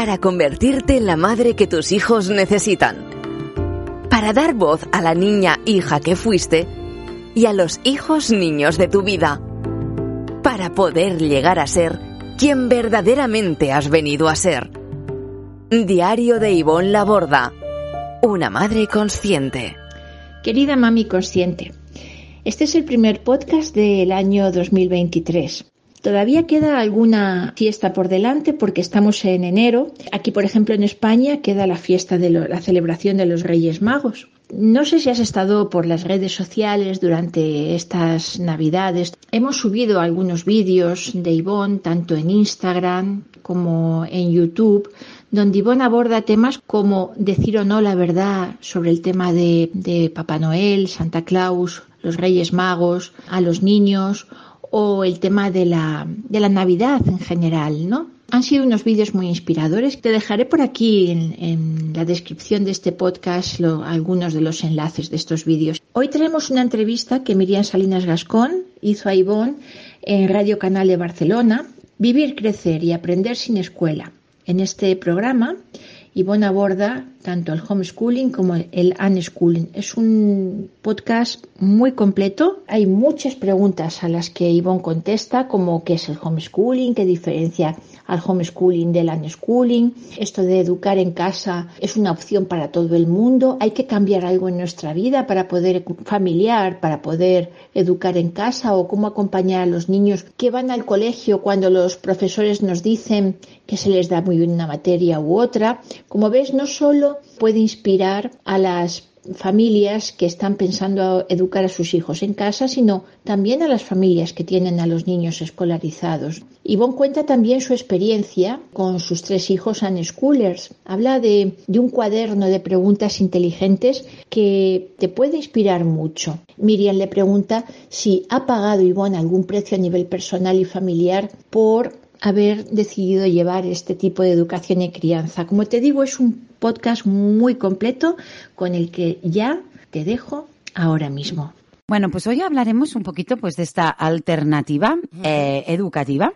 para convertirte en la madre que tus hijos necesitan, para dar voz a la niña hija que fuiste y a los hijos niños de tu vida, para poder llegar a ser quien verdaderamente has venido a ser. Diario de Ivonne Laborda, una madre consciente. Querida mami consciente, este es el primer podcast del año 2023. Todavía queda alguna fiesta por delante porque estamos en enero. Aquí, por ejemplo, en España queda la fiesta de la celebración de los Reyes Magos. No sé si has estado por las redes sociales durante estas Navidades. Hemos subido algunos vídeos de Ivonne, tanto en Instagram como en YouTube, donde Ivonne aborda temas como decir o no la verdad sobre el tema de, de Papá Noel, Santa Claus, los Reyes Magos, a los niños o el tema de la, de la Navidad en general, ¿no? Han sido unos vídeos muy inspiradores. Te dejaré por aquí en, la descripción de este podcast algunos de los enlaces de estos vídeos. Hoy tenemos una entrevista que Miriam Salinas Gascón hizo a Ivonne en Radio Canal de Barcelona. Vivir, crecer y aprender sin escuela. En este programa, Ivonne aborda tanto el homeschooling como el unschooling. Es un podcast muy completo. Hay muchas preguntas a las que Ivonne contesta, como qué es el homeschooling, qué diferencia al homeschooling del unschooling. Esto de educar en casa es una opción para todo el mundo. Hay que cambiar algo en nuestra vida para poder familiar, para poder educar en casa o cómo acompañar a los niños que van al colegio cuando los profesores nos dicen que se les da muy bien una materia u otra. Como ves, no solo puede inspirar a las familias que están pensando educar a sus hijos en casa, sino también a las familias que tienen a los niños escolarizados. Ivonne cuenta también su experiencia con sus tres hijos unschoolers. Habla de, de un cuaderno de preguntas inteligentes que te puede inspirar mucho. Miriam le pregunta si ha pagado Ivonne algún precio a nivel personal y familiar por haber decidido llevar este tipo de educación y crianza. Como te digo, es un podcast muy completo con el que ya te dejo ahora mismo. Bueno, pues hoy hablaremos un poquito pues de esta alternativa eh, educativa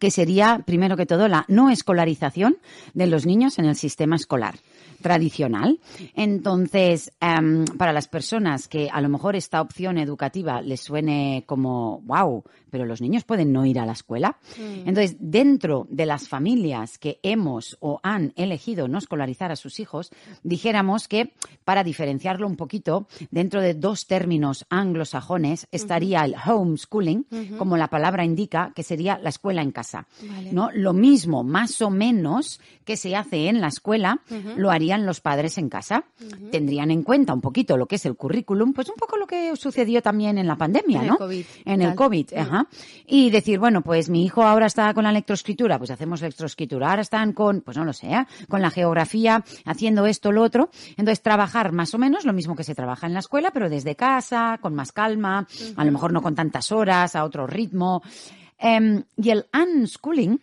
que sería, primero que todo, la no escolarización de los niños en el sistema escolar tradicional. Entonces, em, para las personas que a lo mejor esta opción educativa les suene como, wow, pero los niños pueden no ir a la escuela. Mm. Entonces, dentro de las familias que hemos o han elegido no escolarizar a sus hijos, dijéramos que para diferenciarlo un poquito, dentro de dos términos anglosajones estaría el homeschooling, como la palabra indica, que sería la escuela en casa. ¿no? Lo mismo, más o menos, que se hace en la escuela, lo harían los padres en casa. Tendrían en cuenta un poquito lo que es el currículum, pues un poco lo que sucedió también en la pandemia, en ¿no? El COVID, en el COVID, ajá. Y decir, bueno, pues mi hijo ahora está con la electroescritura, pues hacemos electroescritura. Ahora están con, pues no lo sé, ¿eh? con la geografía, haciendo esto, lo otro. Entonces, trabajar más o menos lo mismo que se trabaja en la escuela, pero desde casa, con más calma, a lo mejor no con tantas horas, a otro ritmo. Em, y el unschooling,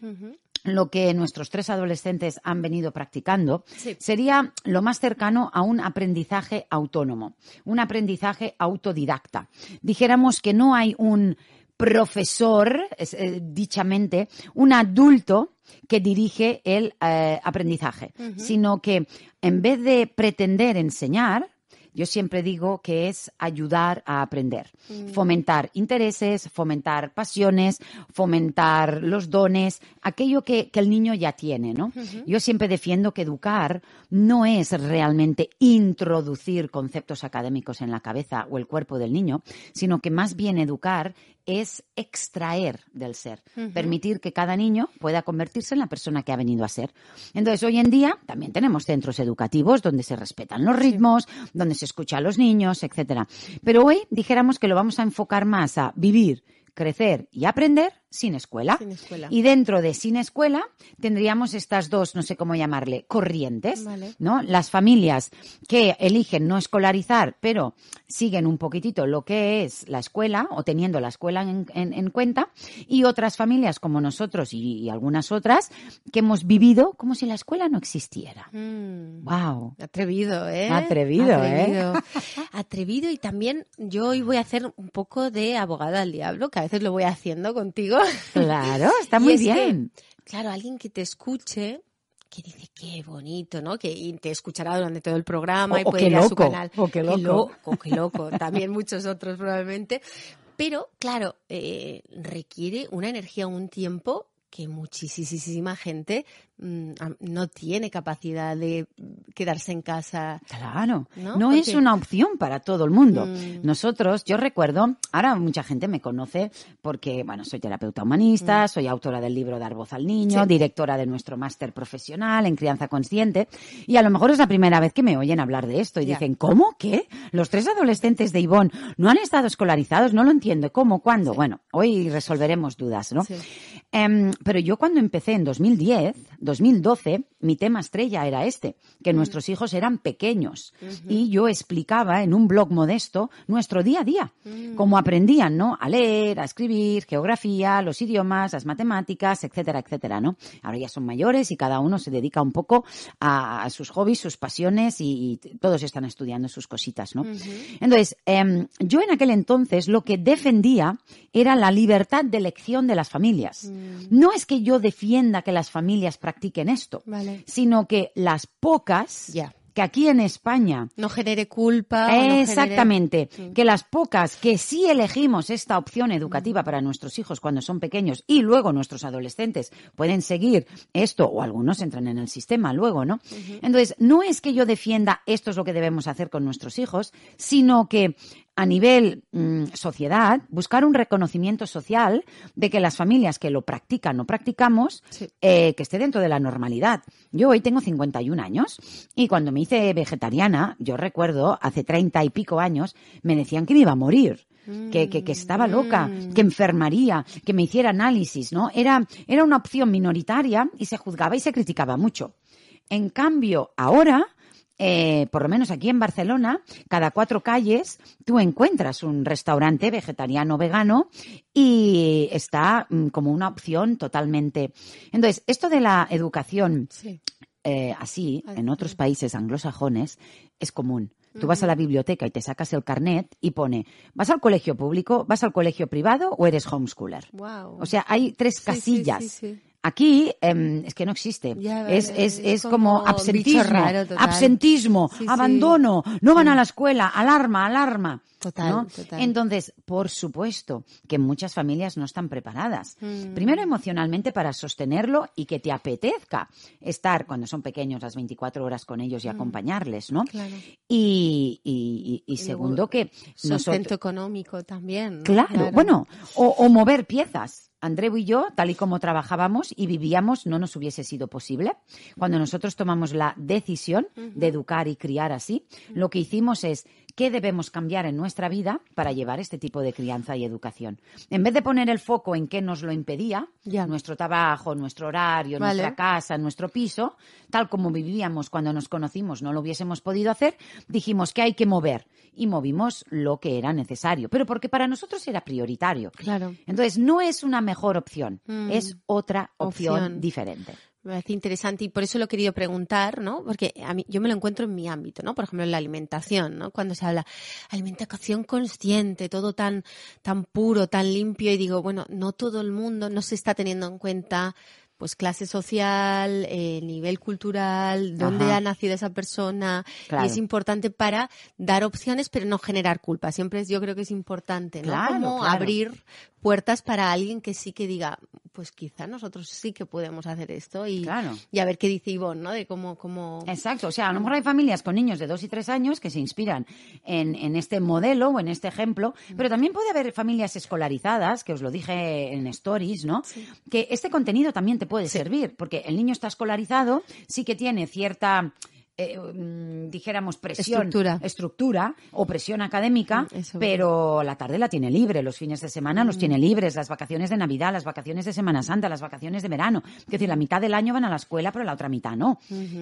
lo que nuestros tres adolescentes han venido practicando sería lo más cercano a un aprendizaje autónomo, un aprendizaje autodidacta. Dijéramos que no hay un profesor, eh, dichamente, un adulto que dirige el eh, aprendizaje, sino que en vez de pretender enseñar, yo siempre digo que es ayudar a aprender, mm. fomentar intereses, fomentar pasiones, fomentar los dones, aquello que, el niño ya tiene, ¿no? Yo siempre defiendo que educar no es realmente introducir conceptos académicos en la cabeza o el cuerpo del niño, sino que más bien educar es extraer del ser, permitir que cada niño pueda convertirse en la persona que ha venido a ser. Entonces, hoy en día también tenemos centros educativos donde se respetan los ritmos, donde se escucha a los niños, etcétera. Pero hoy dijéramos que lo vamos a enfocar más a vivir, crecer y aprender sin escuela. Y dentro de sin escuela tendríamos estas dos, no sé cómo llamarle, corrientes, ¿no? Las familias que eligen no escolarizar, pero siguen un poquitito lo que es la escuela o teniendo la escuela en, cuenta, y otras familias como nosotros y, algunas otras que hemos vivido como si la escuela no existiera. Wow. Mm. Atrevido, ¿eh? Atrevido, ¿eh? Atrevido. Atrevido y también yo hoy voy a hacer un poco de abogada al diablo, que a veces lo voy haciendo contigo Claro, está muy bien. claro, alguien que te escuche que dice qué bonito, ¿no? Que y te escuchará durante todo el programa O- y o puede qué ir a su loco, canal. o qué loco. loco, qué loco. También muchos otros probablemente. Pero, claro, eh, requiere una energía, un tiempo que muchísima gente mm, no tiene capacidad de quedarse en casa. Claro, ¿No? no, es una opción para todo el mundo. Mm. Nosotros, yo recuerdo, ahora mucha gente me conoce porque, bueno, soy terapeuta humanista, soy autora del libro Dar voz al niño, Mm. Sí. directora de nuestro máster profesional en crianza consciente, y a lo mejor es la primera vez que me oyen hablar de esto y Ya. dicen, ¿cómo? ¿Qué? Los tres adolescentes de Ivonne no han estado escolarizados, no lo entiendo, ¿cómo? ¿Cuándo? Bueno, hoy resolveremos dudas, ¿no? Sí. Em, pero yo cuando empecé en 2010, 2012, mi tema estrella era este, que nuestros hijos eran pequeños. Y yo explicaba en un blog modesto nuestro día a día, cómo aprendían, ¿no? A leer, a escribir, geografía, los idiomas, las matemáticas, etcétera, etcétera, ¿no? Ahora ya son mayores y cada uno se dedica un poco a, a sus hobbies, sus pasiones y, y todos están estudiando sus cositas, ¿no? Entonces, em, yo en aquel entonces lo que defendía era la libertad de elección de las familias. No es que yo defienda que las familias practiquen esto, Vale. Sino que las pocas que aquí en España No genere culpa. o no genere- Exactamente, que las pocas que sí elegimos esta opción educativa para nuestros hijos cuando son pequeños y luego nuestros adolescentes pueden seguir esto o algunos entran en el sistema luego, ¿no? Entonces, no es que yo defienda esto es lo que debemos hacer con nuestros hijos, sino que a nivel mm, sociedad, buscar un reconocimiento social de que las familias que lo practican o practicamos, Sí. eh, que esté dentro de la normalidad. Yo hoy tengo 51 años y cuando me hice vegetariana, yo recuerdo, hace 30 y pico años, me decían que me iba a morir. Que, que, que estaba loca, que enfermaría, que me hiciera análisis, ¿no? Era, era una opción minoritaria y se juzgaba y se criticaba mucho. En cambio, ahora, eh, por lo menos aquí en Barcelona, cada cuatro calles tú encuentras un restaurante vegetariano vegano y está mm, como una opción totalmente. Entonces, esto de la educación Sí. eh, así, en otros países anglosajones, es común. Tú vas a la biblioteca y te sacas el carnet y pone, ¿vas al colegio público, vas al colegio privado o eres homeschooler? Wow. O sea, hay tres sí, casillas. sí, sí. Aquí em, es que no existe. Ya, es, es, es como como absentismo, raro absentismo, Sí, sí. abandono, no van a la escuela, alarma, alarma. Total, ¿no? total. Entonces, por supuesto que muchas familias no están preparadas. Mm. Primero emocionalmente para sostenerlo y que te apetezca estar cuando son pequeños las 24 horas con ellos y acompañarles, ¿no? Mm. Claro. Y, y- y- y Y segundo luego, que Sustento nosotros, económico también. ¿no? Claro, bueno, o, o mover piezas. Andreu y yo, tal y como trabajábamos y vivíamos, no nos hubiese sido posible. Cuando nosotros tomamos la decisión de educar y criar así, lo que hicimos es qué debemos cambiar en nuestra vida para llevar este tipo de crianza y educación. En vez de poner el foco en qué nos lo impedía, Ya. nuestro trabajo, nuestro horario, Vale. nuestra casa, nuestro piso, tal como vivíamos cuando nos conocimos, no lo hubiésemos podido hacer, dijimos que hay que mover y movimos lo que era necesario, pero porque para nosotros era prioritario. Claro. Entonces, no es una mejor opción, Mm. es otra opción, Opción. diferente. Me parece interesante y por eso lo he querido preguntar, ¿no? Porque a mí, yo me lo encuentro en mi ámbito, ¿no? Por ejemplo, en la alimentación, ¿no? Cuando se habla alimentación consciente, todo tan, tan puro, tan limpio, y digo, bueno, no todo el mundo no se está teniendo en cuenta pues clase social, eh, nivel cultural, dónde Ajá. ha nacido esa persona, Claro. y es importante para dar opciones pero no generar culpa. Siempre es, yo creo que es importante, ¿no? Claro, Como claro. abrir puertas para alguien que sí que diga, pues quizá nosotros sí que podemos hacer esto y, Claro. y a ver qué dice Ivonne, ¿no? De cómo, cómo... Exacto, o sea, a lo mejor hay familias con niños de dos y tres años que se inspiran en, en este modelo o en este ejemplo, pero también puede haber familias escolarizadas, que os lo dije en stories, ¿no? Que este contenido también te puede servir, porque el niño está escolarizado, sí que tiene cierta... eh, mm, dijéramos presión Estructura. estructura o presión académica Mm, eso. pero la tarde la tiene libre los fines de semana los tiene libres las vacaciones de navidad las vacaciones de semana santa las vacaciones de verano es decir la mitad del año van a la escuela pero la otra mitad no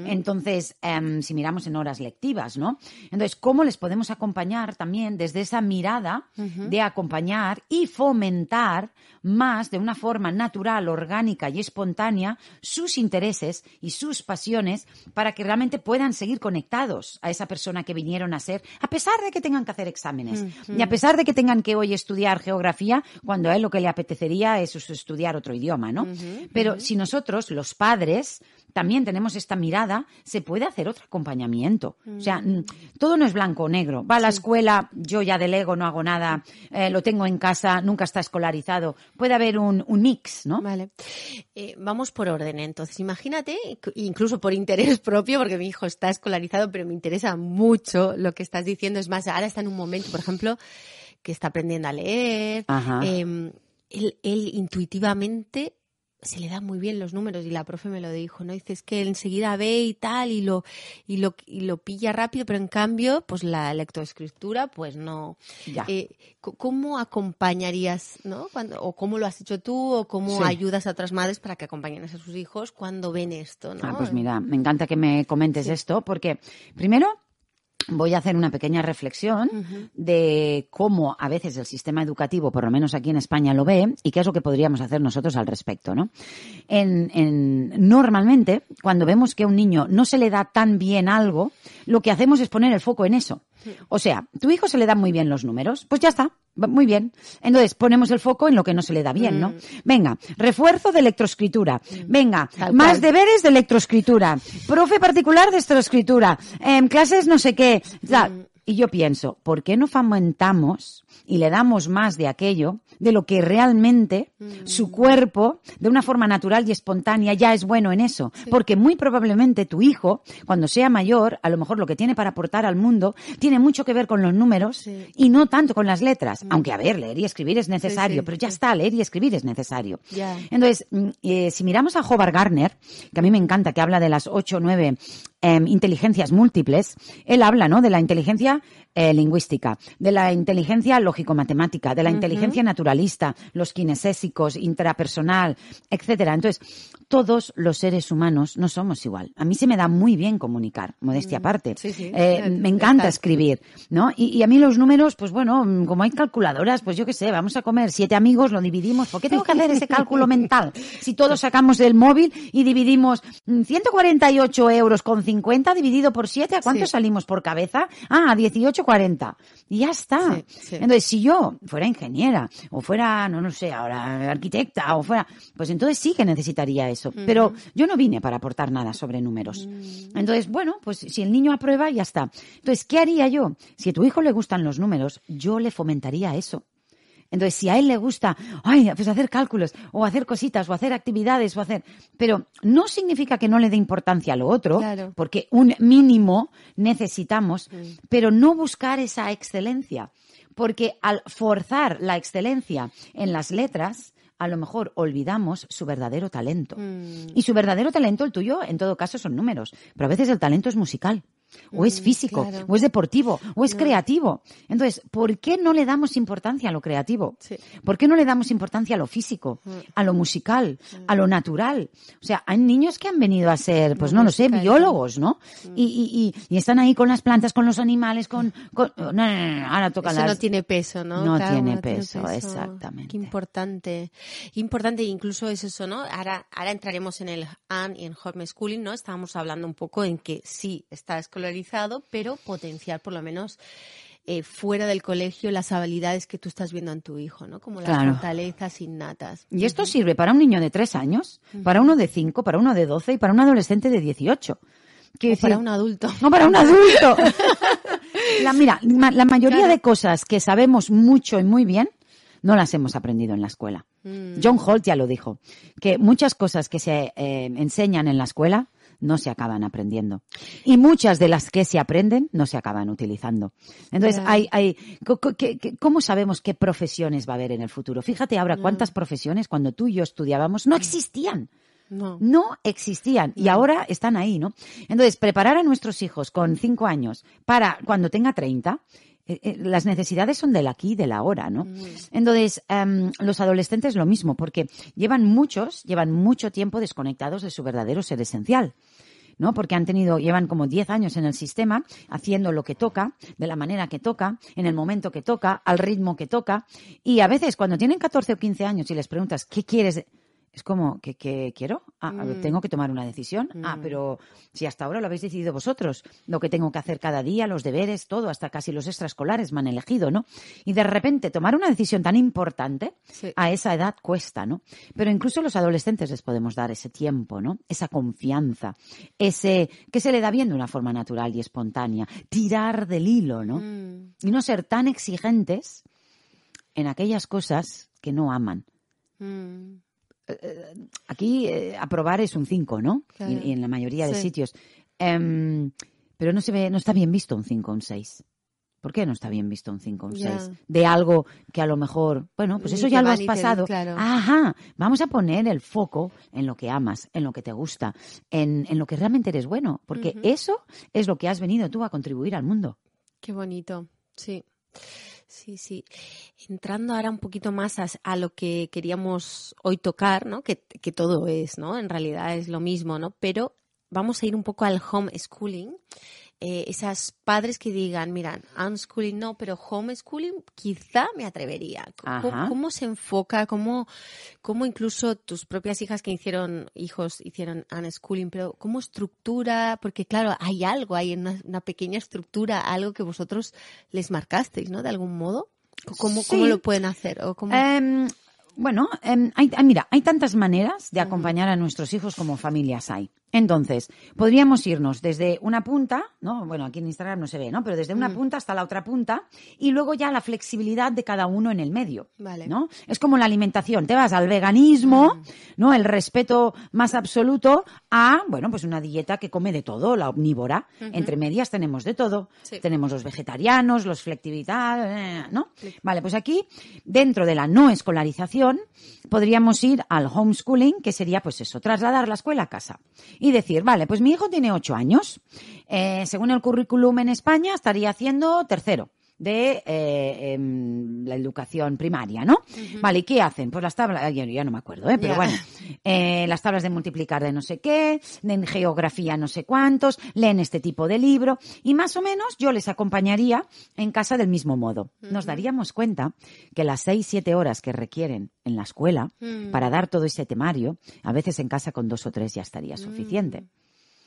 entonces, em, si miramos en horas lectivas, ¿no? Entonces, ¿cómo les podemos acompañar también desde esa mirada de acompañar y fomentar más de una forma natural, orgánica y espontánea sus intereses y sus pasiones para que realmente puedan seguir conectados a esa persona que vinieron a ser, a pesar de que tengan que hacer exámenes. Y a pesar de que tengan que hoy estudiar geografía cuando a él lo que le apetecería es estudiar otro idioma, ¿no? Pero si nosotros, los padres, también tenemos esta mirada, se puede hacer otro acompañamiento. O sea, mm, todo no es blanco o negro. Va a la escuela, yo ya delego, no hago nada, eh, lo tengo en casa, nunca está escolarizado. Puede haber un, un mix, ¿no? Vale. Eh, vamos por orden, entonces. Imagínate, incluso por interés propio, porque mi hijo está escolarizado, pero me interesa mucho lo que estás diciendo. Es más, ahora está en un momento, por ejemplo, que está aprendiendo a leer. Eh, él, él intuitivamente se le dan muy bien los números y la profe me lo dijo, ¿no? Dices que enseguida ve y tal y lo y lo y lo pilla rápido, pero en cambio, pues la lectoescritura, pues no. Eh, ¿Cómo acompañarías, no? Cuando, o cómo lo has hecho tú o cómo ayudas a otras madres para que acompañen a sus hijos cuando ven esto, ¿no? Ah, pues mira, me encanta que me comentes esto porque primero voy a hacer una pequeña reflexión de cómo a veces el sistema educativo, por lo menos aquí en España, lo ve y qué es lo que podríamos hacer nosotros al respecto, ¿no? En, normalmente, cuando vemos que a un niño no se le da tan bien algo, lo que hacemos es poner el foco en eso. O sea, tu hijo se le dan muy bien los números, pues ya está, muy bien. Entonces ponemos el foco en lo que no se le da bien, ¿no? Mm. Venga, refuerzo de electroescritura. Mm. Venga, más deberes de electroescritura. Profe particular de electroescritura. Eh, clases no sé qué. Mm. Y yo pienso, ¿por qué no fomentamos y le damos más de aquello de lo que realmente su cuerpo, de una forma natural y espontánea, ya es bueno en eso? Porque muy probablemente tu hijo, cuando sea mayor, a lo mejor lo que tiene para aportar al mundo tiene mucho que ver con los números y no tanto con las letras. Aunque, a ver, leer y escribir es necesario, pero ya está, leer y escribir es necesario. Entonces, mm, eh, si miramos a Hobart Garner, que a mí me encanta, que habla de las ocho o nueve Em, inteligencias múltiples, él habla, ¿no? De la inteligencia eh, lingüística, de la inteligencia lógico-matemática, de la inteligencia naturalista, los kinestésicos, intrapersonal, etcétera. Entonces, todos los seres humanos no somos igual. A mí se me da muy bien comunicar, modestia mm, aparte. Eh, me encanta escribir, ¿no? Y, a mí los números, pues bueno, como hay calculadoras, pues yo qué sé, vamos a comer siete amigos, lo dividimos. ¿Por qué tengo que hacer ese cálculo mental? Si todos sacamos el móvil y dividimos 148 mm, euros con 50 dividido por 7, ¿a cuánto salimos por cabeza? Ah, a 18,40. Y ya está. Entonces, si yo fuera ingeniera, o fuera, no, no sé, ahora arquitecta, o fuera, pues entonces sí que necesitaría eso. Pero yo no vine para aportar nada sobre números. Mm. Entonces, bueno, pues si el niño aprueba, ya está. Entonces, ¿qué haría yo? Si a tu hijo le gustan los números, yo le fomentaría eso. Entonces, si a él le gusta, ay, pues hacer cálculos, o hacer cositas, o hacer actividades, o hacer, pero no significa que no le dé importancia a lo otro, porque un mínimo necesitamos, pero no buscar esa excelencia. Porque al forzar la excelencia en las letras, a lo mejor olvidamos su verdadero talento. Mm. Y su verdadero talento, el tuyo, en todo caso, son números. Pero a veces el talento es musical o es mm, físico, o es deportivo, o es creativo. Entonces, ¿por qué no le damos importancia a lo creativo? ¿Por qué no le damos importancia a lo físico, mm. a lo musical, a lo natural? O sea, hay niños que han venido a ser, pues no lo sé, biólogos, ¿no? Mm. Y, están ahí con las plantas, con los animales, con... no, no, no, ahora toca Eso no tiene peso, ¿no? No tiene, peso, exactamente. Qué importante. importante incluso es eso, ¿no? Ahora, ahora entraremos en el AN y en homeschooling, ¿no? Estábamos hablando un poco en que sí, está escolarizado, pero potenciar por lo menos eh, fuera del colegio las habilidades que tú estás viendo en tu hijo, ¿no? Como las fortalezas innatas. Y esto sirve para un niño de tres años, para uno de cinco, para uno de doce y para un adolescente de dieciocho. O para un adulto. No, para un adulto. la, mira, la mayoría de cosas que sabemos mucho y muy bien, no las hemos aprendido en la escuela. Mm. John Holt ya lo dijo, que muchas cosas que se eh, enseñan en la escuela no se acaban aprendiendo. Y muchas de las que se aprenden no se acaban utilizando. Entonces, hay, hay, ¿cómo sabemos qué profesiones va a haber en el futuro? Fíjate ahora cuántas profesiones cuando tú y yo estudiábamos no existían. No. no. existían y ahora están ahí, ¿no? Entonces, preparar a nuestros hijos con cinco años para cuando tenga treinta eh, eh, las necesidades son del aquí y del ahora, ¿no? Entonces, em, los adolescentes lo mismo, porque llevan muchos, llevan mucho tiempo desconectados de su verdadero ser esencial. ¿no? Porque han tenido, llevan como 10 años en el sistema, haciendo lo que toca, de la manera que toca, en el momento que toca, al ritmo que toca. Y a veces, cuando tienen 14 o 15 años y les preguntas, ¿qué quieres? Es como, que, que quiero? Ah, Mm. tengo que tomar una decisión. Ah, Mm. pero si hasta ahora lo habéis decidido vosotros, lo que tengo que hacer cada día, los deberes, todo, hasta casi los extraescolares me han elegido, ¿no? Y de repente tomar una decisión tan importante Sí. a esa edad cuesta, ¿no? Pero incluso los adolescentes les podemos dar ese tiempo, ¿no? Esa confianza, ese que se le da bien de una forma natural y espontánea, tirar del hilo, ¿no? Mm, Y no ser tan exigentes en aquellas cosas que no aman. Mm. Aquí eh, aprobar es un 5, ¿no? Claro. Y, y en la mayoría de Sí. sitios. Em, pero no se ve, no está bien visto un 5 o un 6. ¿Por qué no está bien visto un 5 o un Ya. 6? De algo que a lo mejor, bueno, pues eso ya lo has te- pasado. claro. Ajá, vamos a poner el foco en lo que amas, en lo que te gusta, en, en lo que realmente eres bueno, porque eso es lo que has venido tú a contribuir al mundo. Qué bonito, sí. Sí, sí. Entrando ahora un poquito más a, lo que queríamos hoy tocar, ¿no? Que, que todo es, ¿no? En realidad es lo mismo, ¿no? Pero vamos a ir un poco al homeschooling. Eh, esas padres que digan, mira, unschooling no, pero homeschooling quizá me atrevería. ¿Cómo, se enfoca? ¿Cómo, ¿Cómo incluso tus propias hijas que hicieron, hijos hicieron unschooling, pero cómo estructura? Porque claro, hay algo, hay una, una pequeña estructura, algo que vosotros les marcasteis, ¿no? De algún modo. ¿Cómo, Sí. cómo lo pueden hacer? ¿O cómo... Em, bueno, em, hay, mira, hay tantas maneras de acompañar a nuestros hijos como familias hay. Entonces, podríamos irnos desde una punta, ¿no? Bueno, aquí en Instagram no se ve, ¿no? Pero desde una punta hasta la otra punta y luego ya la flexibilidad de cada uno en el medio. Vale. ¿no? Es como la alimentación. Te vas al veganismo, ¿no? El respeto más absoluto a, bueno, pues una dieta que come de todo, la omnívora. Entre medias tenemos de todo. Sí. Tenemos los vegetarianos, los flexibilidad, eh, ¿no? Vale, pues aquí, dentro de la no escolarización, podríamos ir al homeschooling, que sería, pues eso, trasladar la escuela a casa. Y decir, vale, pues mi hijo tiene ocho años. Eh, según el currículum en España, estaría haciendo tercero de eh, em, la educación primaria, ¿no? Vale, ¿y qué hacen? Pues las tablas, ya, ya no me acuerdo, ¿eh? pero bueno, eh, las tablas de multiplicar de no sé qué, de geografía no sé cuántos, leen este tipo de libro y más o menos yo les acompañaría en casa del mismo modo. Nos daríamos cuenta que las seis, siete horas que requieren en la escuela Mm. para dar todo ese temario, a veces en casa con dos o tres ya estaría suficiente.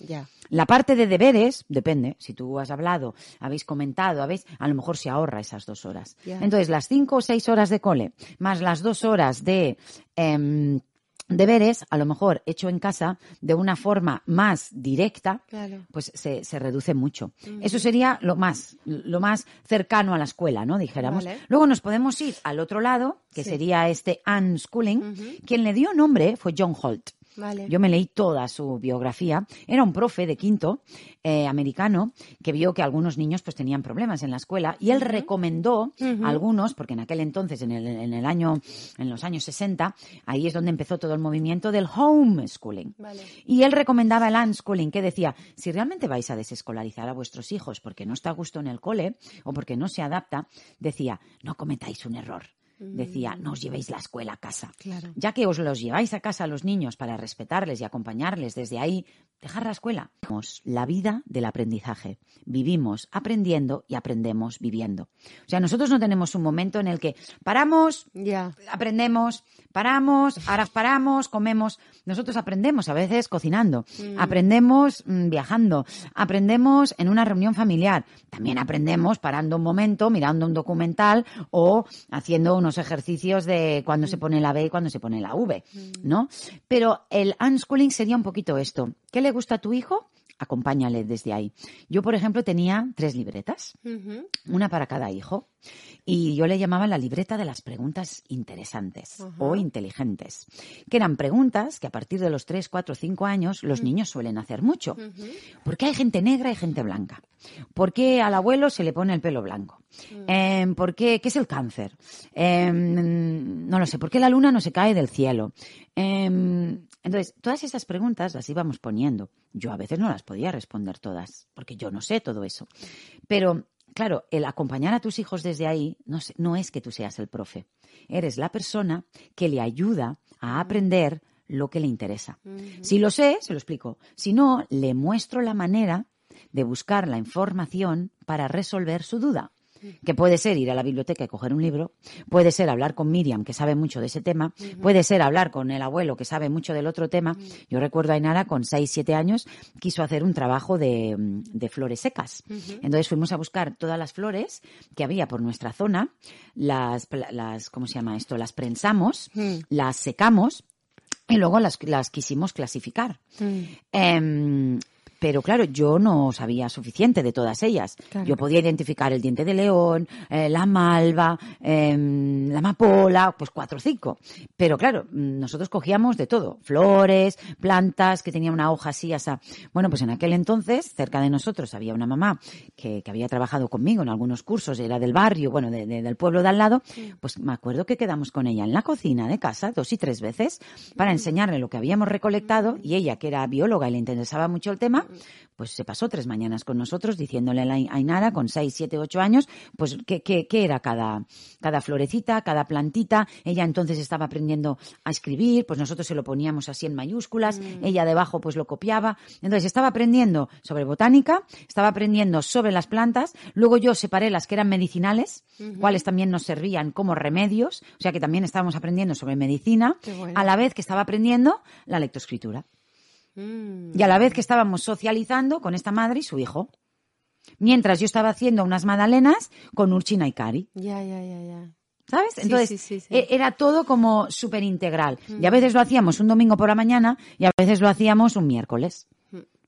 Ya. La parte de deberes, depende, si tú has hablado, habéis comentado, habéis, a lo mejor se ahorra esas dos horas. Ya. Entonces, las cinco o seis horas de cole, más las dos horas de em, deberes, a lo mejor hecho en casa de una forma más directa, Claro. pues se, se reduce mucho. Eso sería lo más, lo más cercano a la escuela, ¿no? Dijéramos. Vale. Luego nos podemos ir al otro lado, que Sí. sería este unschooling. Quien le dio nombre fue John Holt. Vale. Yo me leí toda su biografía. Era un profe de quinto eh, americano que vio que algunos niños pues tenían problemas en la escuela y él recomendó a algunos, porque en aquel entonces, en el, en el año, en los años 60, ahí es donde empezó todo el movimiento del homeschooling. Vale. Y él recomendaba el unschooling, que decía, si realmente vais a desescolarizar a vuestros hijos porque no está a gusto en el cole o porque no se adapta, decía, no cometáis un error. Decía, no os llevéis la escuela a casa. Claro. Ya que os los lleváis a casa a los niños para respetarles y acompañarles desde ahí, dejar la escuela. La vida del aprendizaje. Vivimos aprendiendo y aprendemos viviendo. O sea, nosotros no tenemos un momento en el que paramos, aprendemos, paramos, ahora paramos, comemos. Nosotros aprendemos a veces cocinando, aprendemos mm, viajando, aprendemos en una reunión familiar, también aprendemos parando un momento, mirando un documental o haciendo unos ejercicios de cuando se pone la B y cuando se pone la V, ¿no? Pero el unschooling sería un poquito esto. ¿Qué le gusta a tu hijo? Acompáñale desde ahí. Yo, por ejemplo, tenía tres libretas una para cada hijo. Y yo le llamaba la libreta de las preguntas interesantes Ajá. o inteligentes, que eran preguntas que a partir de los 3, 4, 5 años los niños suelen hacer mucho. ¿Por qué hay gente negra y gente blanca? ¿Por qué al abuelo se le pone el pelo blanco? Em, ¿Por qué? ¿Qué es el cáncer? Em, no lo sé. ¿Por qué la luna no se cae del cielo? Em, entonces, todas esas preguntas las íbamos poniendo. Yo a veces no las podía responder todas, porque yo no sé todo eso. Pero, claro, el acompañar a tus hijos desde ahí no, sé- no es que tú seas el profe. Eres la persona que le ayuda a aprender lo que le interesa. Si lo sé, se lo explico. Si no, le muestro la manera de buscar la información para resolver su duda. Que puede ser ir a la biblioteca y coger un libro, puede ser hablar con Miriam, que sabe mucho de ese tema, puede ser hablar con el abuelo, que sabe mucho del otro tema. Yo recuerdo a Ainara con 6, 7 años, quiso hacer un trabajo de, de flores secas. Entonces fuimos a buscar todas las flores que había por nuestra zona, las, las ¿cómo se llama esto? Las prensamos, las secamos y luego las, las quisimos clasificar. Pero claro, yo no sabía suficiente de todas ellas. Yo podía identificar el diente de león, eh, la malva, em, la amapola, pues cuatro o cinco. Pero claro, nosotros cogíamos de todo. Flores, plantas, que tenían una hoja así, asa. Bueno, pues en aquel entonces, cerca de nosotros, había una mamá que, que había trabajado conmigo en algunos cursos, era del barrio, bueno, de, de, del pueblo de al lado. Pues me acuerdo que quedamos con ella en la cocina de casa dos y tres veces para enseñarle lo que habíamos recolectado y ella, que era bióloga y le interesaba mucho el tema, pues se pasó tres mañanas con nosotros diciéndole a Ainara con seis, siete, ocho años, pues qué, qué, qué era cada, cada florecita, cada plantita. Ella entonces estaba aprendiendo a escribir, pues nosotros se lo poníamos así en mayúsculas, Mm. ella debajo pues lo copiaba. Entonces estaba aprendiendo sobre botánica, estaba aprendiendo sobre las plantas, luego yo separé las que eran medicinales, cuáles también nos servían como remedios, o sea que también estábamos aprendiendo sobre medicina, bueno. a la vez que estaba aprendiendo la lectoescritura. Mm. Y a la vez que estábamos socializando con esta madre y su hijo. Mientras yo estaba haciendo unas magdalenas con Urchina y Cari. Ya, ya, ya, ya. ¿Sabes? Entonces, sí, sí, sí. e- era todo como súper integral. Y a veces lo hacíamos un domingo por la mañana y a veces lo hacíamos un miércoles.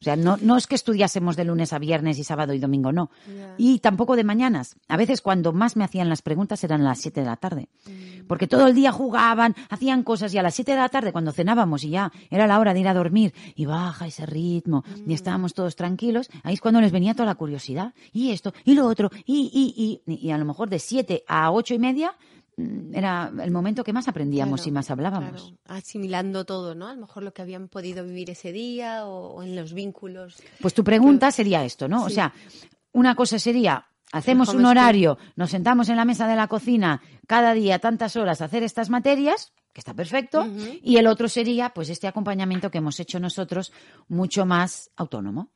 O sea, no, no es que estudiásemos de lunes a viernes y sábado y domingo, no. Y tampoco de mañanas. A veces cuando más me hacían las preguntas eran las 7 de la tarde. Mm. Porque todo el día jugaban, hacían cosas y a las 7 de la tarde cuando cenábamos y ya era la hora de ir a dormir y baja ese ritmo Mm. y estábamos todos tranquilos, ahí es cuando les venía toda la curiosidad. Y esto, y lo otro, y, y, y, y a lo mejor de 7 a ocho y media mm, era el momento que más aprendíamos Claro, y más hablábamos. claro. Asimilando todo, ¿no? A lo mejor lo que habían podido vivir ese día o, o en los vínculos. Pues tu pregunta sería esto, ¿no? O sea, una cosa sería, hacemos un horario, nos sentamos en la mesa de la cocina cada día tantas horas a hacer estas materias, que está perfecto, y el otro sería, pues, este acompañamiento que hemos hecho nosotros mucho más autónomo.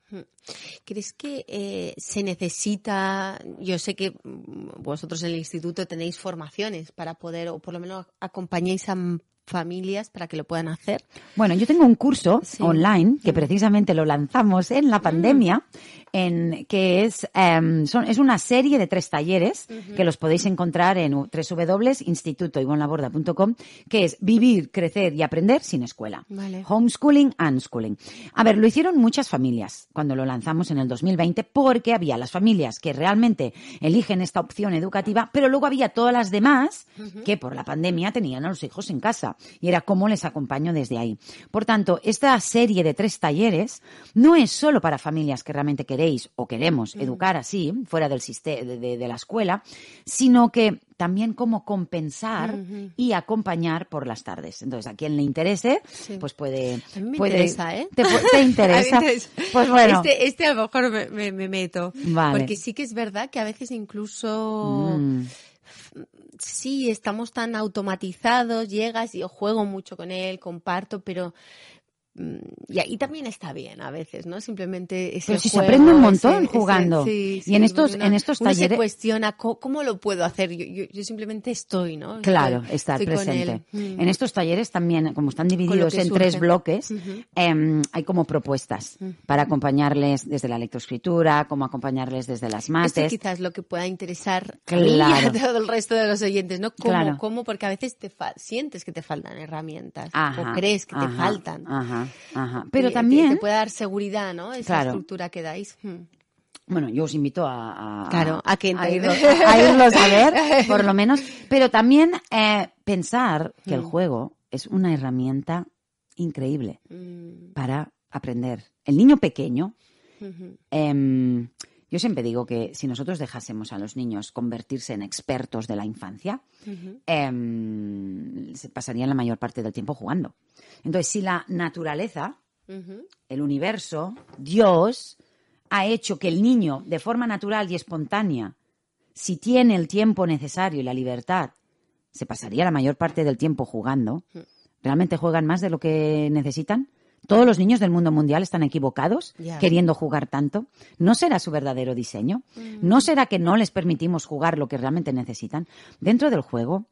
¿Crees que eh, se necesita, yo sé que mm, vosotros en el instituto tenéis formaciones para poder, o por lo menos acompañáis a familias para que lo puedan hacer? Bueno, yo tengo un curso Sí. online que precisamente lo lanzamos en la pandemia, en que es em, son, es una serie de tres talleres que los podéis encontrar en www.institutoivonlaborda.com, que es vivir, crecer y aprender sin escuela. Vale. Homeschooling, unschooling. A ver, lo hicieron muchas familias cuando lo lanzamos en el 2020 porque había las familias que realmente eligen esta opción educativa, pero luego había todas las demás que por la pandemia tenían a los hijos en casa y era cómo les acompaño desde ahí. Por tanto, esta serie de tres talleres no es solo para familias que realmente queréis o queremos educar así, fuera del sistema, de, de- de la escuela, sino que también cómo compensar y acompañar por las tardes. Entonces, a quien le interese, Sí. pues puede... A mí me puede- interesa, ¿eh? Te, interesa. Pues bueno. Este, este a lo mejor me, me- me meto. Vale. Porque sí que es verdad que a veces incluso... Mm, Sí, estamos tan automatizados, llegas y yo juego mucho con él, comparto, pero... mm, Y ahí también está bien a veces, ¿no? Simplemente ese Pero si se aprende un montón ese- ese- jugando. sí, Y sí, en estos- en estos uno se talleres- cuestiona ¿cómo, cómo lo puedo hacer. Yo, yo, yo simplemente estoy, ¿no? Claro, estar estoy presente. Mm. En estos talleres también, como están divididos en tres bloques, em, hay como propuestas para acompañarles desde la lectoescritura, como acompañarles desde las Esto mates. quizás lo que pueda interesar y Claro. a todo el resto de los oyentes, ¿no? ¿Cómo? Claro. ¿Cómo? Porque a veces te fa- sientes que te faltan herramientas Ajá, o crees que te faltan. Ajá, ajá. Pero Y te- también, Te, puede dar seguridad, ¿no? Esa Claro. estructura que dais. Hmm. bueno, yo os invito a, a- Claro, a que a, irlos, a irlos a ver, por lo menos. Pero también eh, pensar que el Mm. juego es una herramienta increíble Mm, para aprender. El niño pequeño. Yo siempre digo que si nosotros dejásemos a los niños convertirse en expertos de la infancia, em, se pasarían la mayor parte del tiempo jugando. Entonces, si la naturaleza, el universo, Dios, ha hecho que el niño, de forma natural y espontánea, si tiene el tiempo necesario y la libertad, se pasaría la mayor parte del tiempo jugando, ¿realmente juegan más de lo que necesitan? Todos los niños del mundo mundial están equivocados queriendo jugar tanto. ¿No será su verdadero diseño? ¿No será que no les permitimos jugar lo que realmente necesitan? Dentro del juego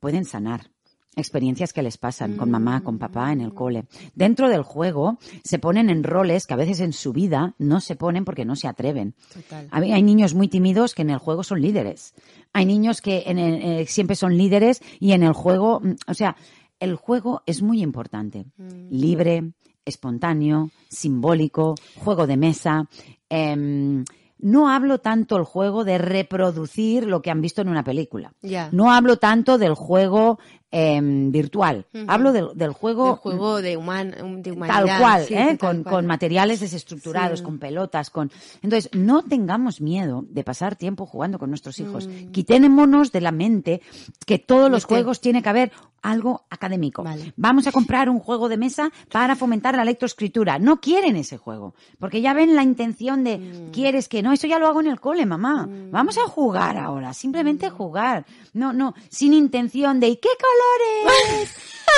pueden sanar experiencias que les pasan con mamá, con papá en el cole. Dentro del juego se ponen en roles que a veces en su vida no se ponen porque no se atreven. Total. Hay niños muy tímidos que en el juego son líderes. Hay niños que en el- eh, siempre son líderes y en el juego, mm, o sea, el juego es muy importante. Libre, espontáneo, simbólico, juego de mesa. em, no hablo tanto el juego de reproducir lo que han visto en una película. No hablo tanto del juego em, virtual. Hablo del, del juego El juego de, human, de humanidad. Tal cual, sí, ¿eh? tal con, cual. con materiales desestructurados, Sí. con pelotas, con... Entonces, no tengamos miedo de pasar tiempo jugando con nuestros hijos. Mm. Quitémonos de la mente que todos los juegos tiene que haber algo académico. Vale. Vamos a comprar un juego de mesa para fomentar la lectoescritura. No quieren ese juego, porque ya ven la intención de, Mm. quieres que no, eso ya lo hago en el cole, mamá. Vamos a jugar ahora, simplemente Mm. jugar. No, no, sin intención de, ¿y qué colores?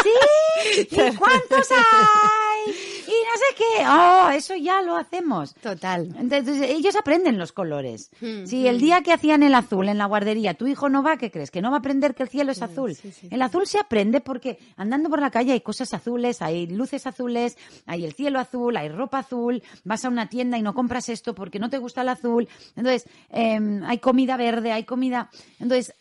¿Sí? ¿Y cuántos hay? Y no sé qué. Oh, eso ya lo hacemos. Total. Entonces, ellos aprenden los colores. Mm, Si el día que hacían el azul en la guardería, tu hijo no va, ¿qué crees? ¿Que no va a aprender que el cielo es azul? sí, sí. El azul se aprende porque andando por la calle hay cosas azules, hay luces azules, hay el cielo azul, hay ropa azul, vas a una tienda y no compras esto porque no te gusta el azul. Entonces, em, hay comida verde, hay comida... Entonces,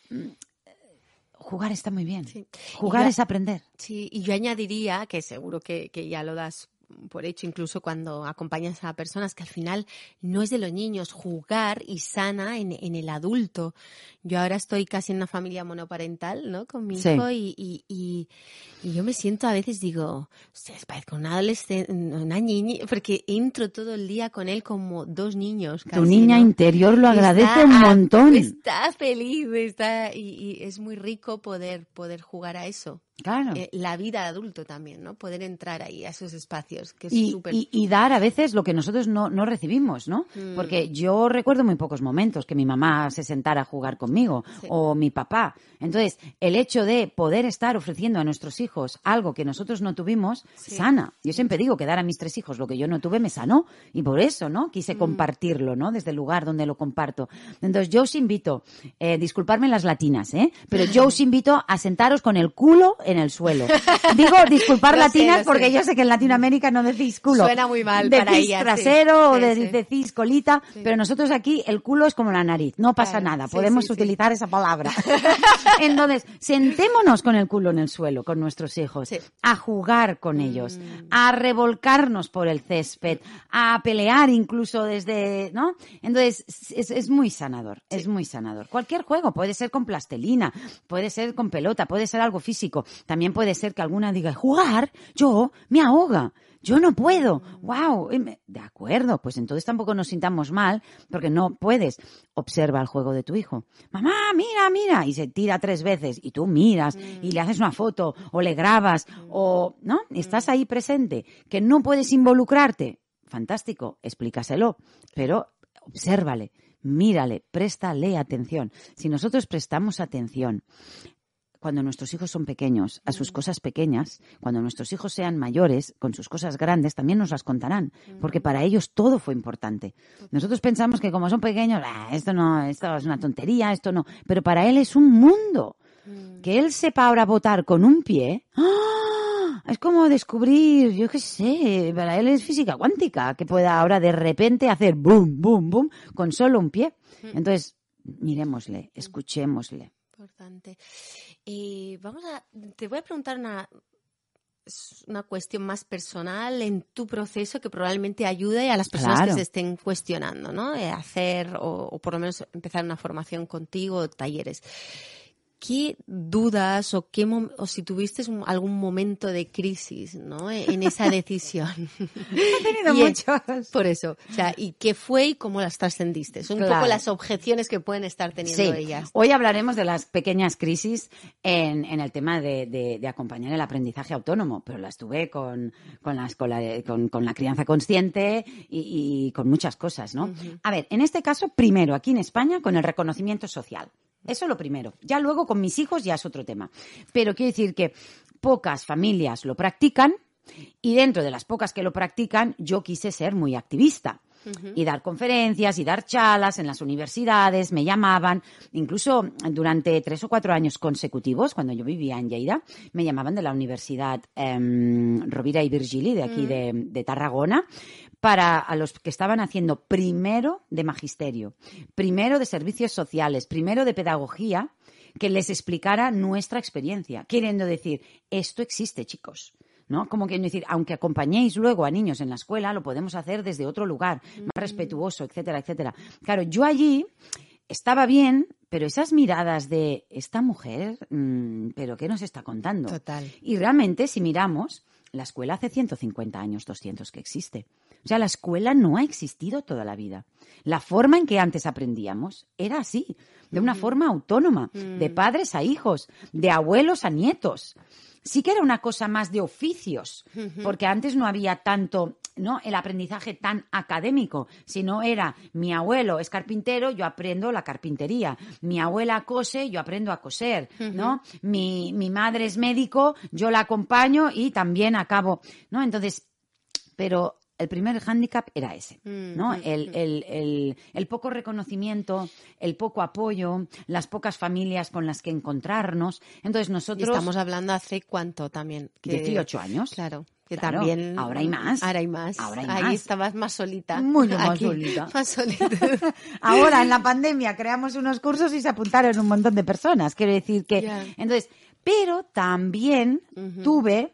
jugar está muy bien. Sí. Jugar yo- es aprender. Sí, y yo añadiría, que seguro que, que ya lo das por hecho incluso cuando acompañas a personas que al final no es de los niños jugar y sana en, en el adulto. Yo ahora estoy casi en una familia monoparental, ¿no? Con mi Sí. hijo y, y, y, y yo me siento a veces digo, ustedes parezco una adolescente, una niña, porque entro todo el día con él como dos niños. Tu niña ¿no? interior lo agradece Está un montón. Está feliz, está, y, y es muy rico poder, poder jugar a eso. Claro. Eh, la vida de adulto también, ¿no? Poder entrar ahí a esos espacios, que es y, súper... y- y dar a veces lo que nosotros no, no recibimos, ¿no? Mm. Porque yo recuerdo muy pocos momentos que mi mamá se sentara a jugar conmigo Sí. o mi papá. Entonces, el hecho de poder estar ofreciendo a nuestros hijos algo que nosotros no tuvimos, Sí. sana. Yo siempre digo que dar a mis tres hijos lo que yo no tuve me sanó y por eso, ¿no? Quise Mm. compartirlo, ¿no? Desde el lugar donde lo comparto. Entonces, yo os invito, eh, disculparme las latinas, ¿eh? Pero yo os invito a sentaros con el culo en el suelo. Digo disculpar sé, latinas sé. porque yo sé que en Latinoamérica no decís culo. Suena muy mal decís para sí. trasero o de- sí. decís colita, pero nosotros aquí el culo es como la nariz, no pasa Claro, nada, podemos utilizar esa palabra. Entonces, sentémonos con el culo en el suelo con nuestros hijos, a jugar con ellos, Mm. a revolcarnos por el césped, a pelear incluso desde, ¿no? Entonces, es, es muy sanador, es muy sanador. Cualquier juego, puede ser con plastelina, puede ser con pelota, puede ser algo físico, también puede ser que alguna diga, jugar, yo, me ahoga. Yo no puedo. Wow. De acuerdo, pues entonces tampoco nos sintamos mal porque no puedes. Observa el juego de tu hijo. Mamá, mira, mira. Y se tira tres veces y tú miras y le haces una foto o le grabas o, ¿no? Estás ahí presente. Que no puedes involucrarte. Fantástico, explícaselo. Pero obsérvale, mírale, préstale atención. Si nosotros prestamos atención cuando nuestros hijos son pequeños, a sus cosas pequeñas, cuando nuestros hijos sean mayores, con sus cosas grandes, también nos las contarán, porque para ellos todo fue importante. Nosotros pensamos que como son pequeños, "Ah, esto no, esto es una tontería, esto no, pero para él es un mundo. Que él sepa ahora votar con un pie, ¡ah! es como descubrir, yo qué sé, para él es física cuántica, que pueda ahora de repente hacer boom, boom, boom, con solo un pie. Entonces, miremosle, escuchémosle. Importante. Eh, vamos a, te voy a preguntar una, una cuestión más personal en tu proceso que probablemente ayude a las personas Claro. que se estén cuestionando, ¿no? Eh, hacer o, o por lo menos empezar una formación contigo o talleres. ¿Qué dudas o, qué o si tuviste algún momento de crisis ¿no? E- en esa decisión? He tenido muchos. Por eso, o sea, ¿y qué fue y cómo las trascendiste? Son un poco las objeciones que pueden estar teniendo Sí, ellas. hoy hablaremos de las pequeñas crisis en, en el tema de, de- de acompañar el aprendizaje autónomo, pero las tuve con, con, las- con la, con- con la crianza consciente y, y con muchas cosas, ¿no? A ver, en este caso, primero, aquí en España, con el reconocimiento social. Eso lo primero. Ya luego con mis hijos ya es otro tema. Pero quiero decir que pocas familias lo practican Y dentro de las pocas que lo practican, yo quise ser muy activista y dar conferencias y dar charlas en las universidades, me llamaban, incluso durante tres o cuatro años consecutivos, cuando yo vivía en Lleida, me llamaban de la Universidad em, Rovira y Virgili, de aquí de, de Tarragona, para a los que estaban haciendo primero de magisterio, primero de servicios sociales, primero de pedagogía, que les explicara nuestra experiencia, queriendo decir, esto existe, chicos. ¿no? Como que decir, aunque acompañéis luego a niños en la escuela, lo podemos hacer desde otro lugar, más respetuoso, etcétera, etcétera. Claro, yo allí estaba bien, pero esas miradas de esta mujer, mm, pero ¿qué nos está contando? Total. Y realmente, si miramos, la escuela hace 150 años, 200 que existe. O sea, la escuela no ha existido toda la vida. La forma en que antes aprendíamos era así, de una forma autónoma, de padres a hijos, de abuelos a nietos sí que era una cosa más de oficios, porque antes no había tanto, ¿no? El aprendizaje tan académico, sino era mi abuelo es carpintero, yo aprendo la carpintería, mi abuela cose, yo aprendo a coser, ¿no? Mi, mi madre es médico, yo la acompaño y también acabo, ¿no? Entonces, pero el primer hándicap era ese, ¿no? El, el, el, el, poco reconocimiento, el poco apoyo, las pocas familias con las que encontrarnos. Entonces nosotros... Y estamos hablando hace cuánto también. Que... 18 años. Claro. Que Claro, también... ahora hay más. Ahora hay más. Ahora hay Ahí más. estabas más solita. Mucho más Aquí, solita. Más solita. Ahora, en la pandemia, creamos unos cursos y se apuntaron un montón de personas. Quiero decir que... Ya. Entonces, pero también tuve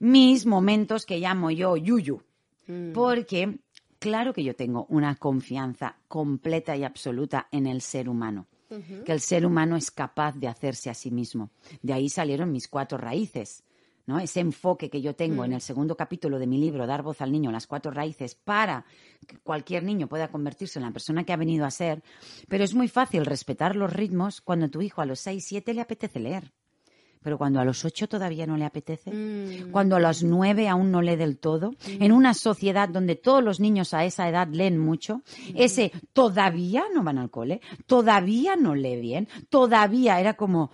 mis momentos que llamo yo yuyu. Mm. Porque, claro que yo tengo una confianza completa y absoluta en el ser humano. Que el ser humano es capaz de hacerse a sí mismo. De ahí salieron mis cuatro raíces. ¿no? Ese enfoque que yo tengo en el segundo capítulo de mi libro, Dar voz al niño, las cuatro raíces, para que cualquier niño pueda convertirse en la persona que ha venido a ser. Pero es muy fácil respetar los ritmos cuando tu hijo a los seis, siete le apetece leer. Pero cuando a los ocho todavía no le apetece, Mm. cuando a los nueve aún no lee del todo, en una sociedad donde todos los niños a esa edad leen mucho, ese todavía no van al cole, todavía no lee bien, todavía era como,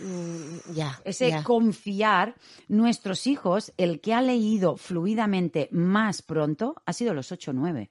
Mm, ya. ese confiar, nuestros hijos, el que ha leído fluidamente más pronto ha sido los 8 o 9.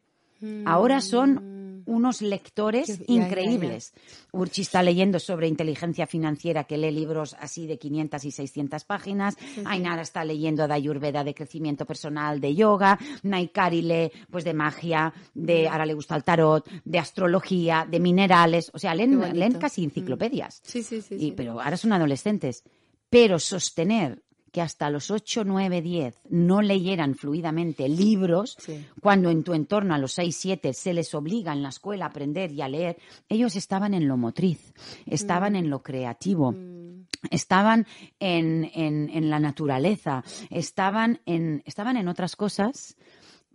Ahora son unos lectores Mm. Que- ya, ya, increíbles. Urchi está leyendo sobre inteligencia financiera, que lee libros así de 500 y 600 páginas. Ainara está leyendo de Ayurveda, de crecimiento personal, de yoga. Naikari lee pues de magia, de ahora le gusta el tarot, de astrología, de minerales. O sea, leen, casi enciclopedias. Sí, sí, sí. Y- sí. pero ahora son adolescentes. Pero sostener que hasta los 8, 9, 10 no leyeran fluidamente libros, Sí. cuando en tu entorno a los 6, 7 se les obliga en la escuela a aprender y a leer, ellos estaban en lo motriz, estaban en lo creativo. Estaban en, en- en la naturaleza, estaban en, estaban en otras cosas,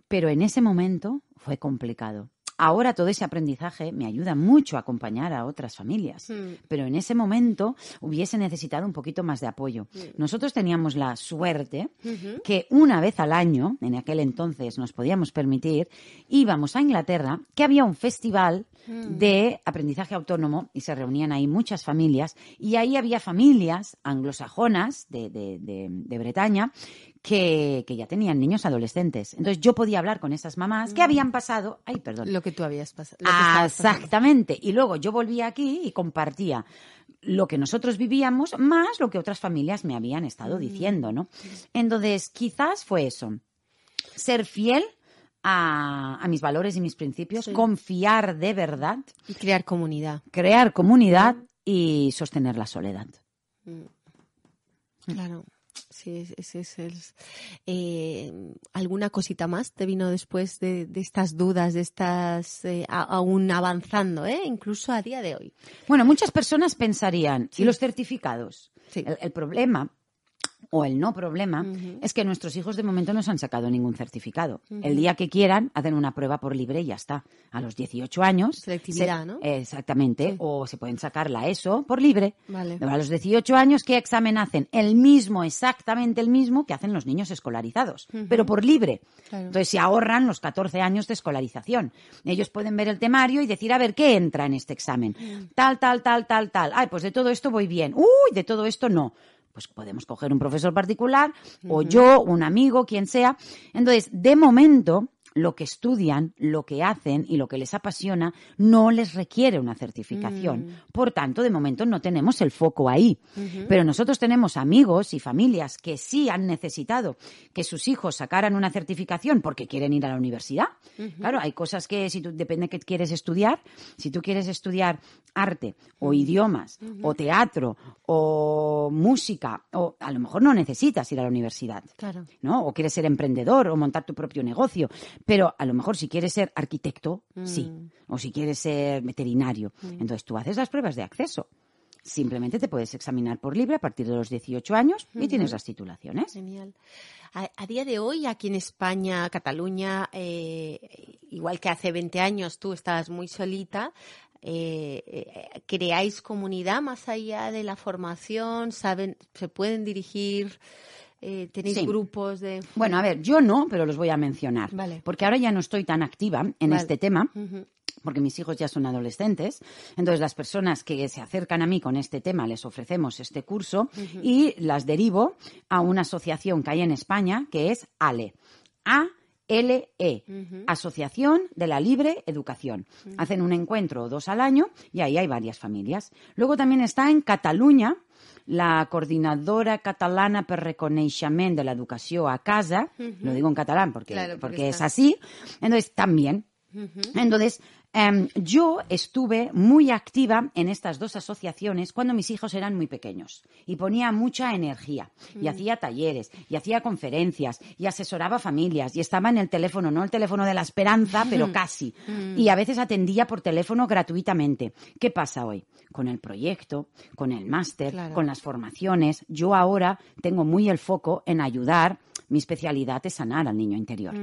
pero en ese momento fue complicado. Ahora todo ese aprendizaje me ayuda mucho a acompañar a otras familias, Mm. pero en ese momento hubiese necesitado un poquito más de apoyo. Nosotros teníamos la suerte que una vez al año, en aquel entonces nos podíamos permitir, íbamos a Inglaterra, que había un festival de aprendizaje autónomo y se reunían ahí muchas familias y ahí había familias anglosajonas de, de- de- de Bretaña que, que ya tenían niños adolescentes. Entonces yo podía hablar con esas mamás que habían pasado, ay, perdón, Lo que tú habías pasado. Ah, exactamente. Y luego yo volvía aquí y compartía lo que nosotros vivíamos más lo que otras familias me habían estado diciendo, ¿no? Entonces, quizás fue eso. Ser fiel a, a mis valores y mis principios, Sí. confiar de verdad, Y crear comunidad. crear comunidad y sostener la soledad. Claro. Sí, ese es el. Eh, ¿Alguna cosita más te vino después de, de estas dudas, de estas. eh, a- aún avanzando, ¿eh? Incluso a día de hoy. Bueno, muchas personas pensarían, ¿y los certificados? Sí. El, el problema o el no problema es que nuestros hijos de momento no se han sacado ningún certificado. El día que quieran, hacen una prueba por libre y ya está. A los 18 años. Selectividad, se- ¿no? Exactamente. Sí. O se pueden sacar la ESO por libre. Vale. A los 18 años, ¿qué examen hacen? El mismo, exactamente el mismo que hacen los niños escolarizados, pero por libre. Claro. Entonces se ahorran los 14 años de escolarización. Ellos pueden ver el temario y decir, a ver, ¿qué entra en este examen? Tal, tal, tal, tal, tal. Ay, pues de todo esto voy bien. Uy, de todo esto no. Pues podemos coger un profesor particular o yo, un amigo, quien sea. Entonces, de momento, lo que estudian, lo que hacen y lo que les apasiona no les requiere una certificación. Mm. Por tanto, de momento no tenemos el foco ahí. Pero nosotros tenemos amigos y familias que sí han necesitado que sus hijos sacaran una certificación porque quieren ir a la universidad. Claro, hay cosas que si tú depende que quieres estudiar, si tú quieres estudiar arte o idiomas o teatro o música o a lo mejor no necesitas ir a la universidad. Claro. ¿no? O quieres ser emprendedor o montar tu propio negocio. Pero a lo mejor si quieres ser arquitecto, sí. O si quieres ser veterinario. Entonces tú haces las pruebas de acceso. Simplemente te puedes examinar por libre a partir de los 18 años y tienes las titulaciones. Genial. A, a día de hoy, aquí en España, Cataluña, eh, igual que hace 20 años tú estabas muy solita, eh, eh, ¿creáis comunidad más allá de la formación? ¿Saben, se pueden dirigir? Eh, ¿Tenéis Sí. grupos de...? Bueno, a ver, yo no, pero los voy a mencionar. Vale. Porque ahora ya no estoy tan activa en Vale. este tema. Porque mis hijos ya son adolescentes. Entonces, las personas que se acercan a mí con este tema les ofrecemos este curso y las derivo a una asociación que hay en España que es ALE. A-L-E, Asociación de la Libre Educación. Hacen un encuentro o dos al año y ahí hay varias familias. Luego también está en Cataluña la coordinadora catalana per reconeixement de l'educació a casa, lo digo en catalán porque, Claro, porque porque es está- así, entonces también. Entonces, em, yo estuve muy activa en estas dos asociaciones cuando mis hijos eran muy pequeños y ponía mucha energía y hacía talleres y hacía conferencias y asesoraba familias y estaba en el teléfono, no el teléfono de la esperanza, pero casi. Y a veces atendía por teléfono gratuitamente. ¿Qué pasa hoy? Con el proyecto, con el máster, Claro. con las formaciones, yo ahora tengo muy el foco en ayudar mi especialidad es sanar al niño interior,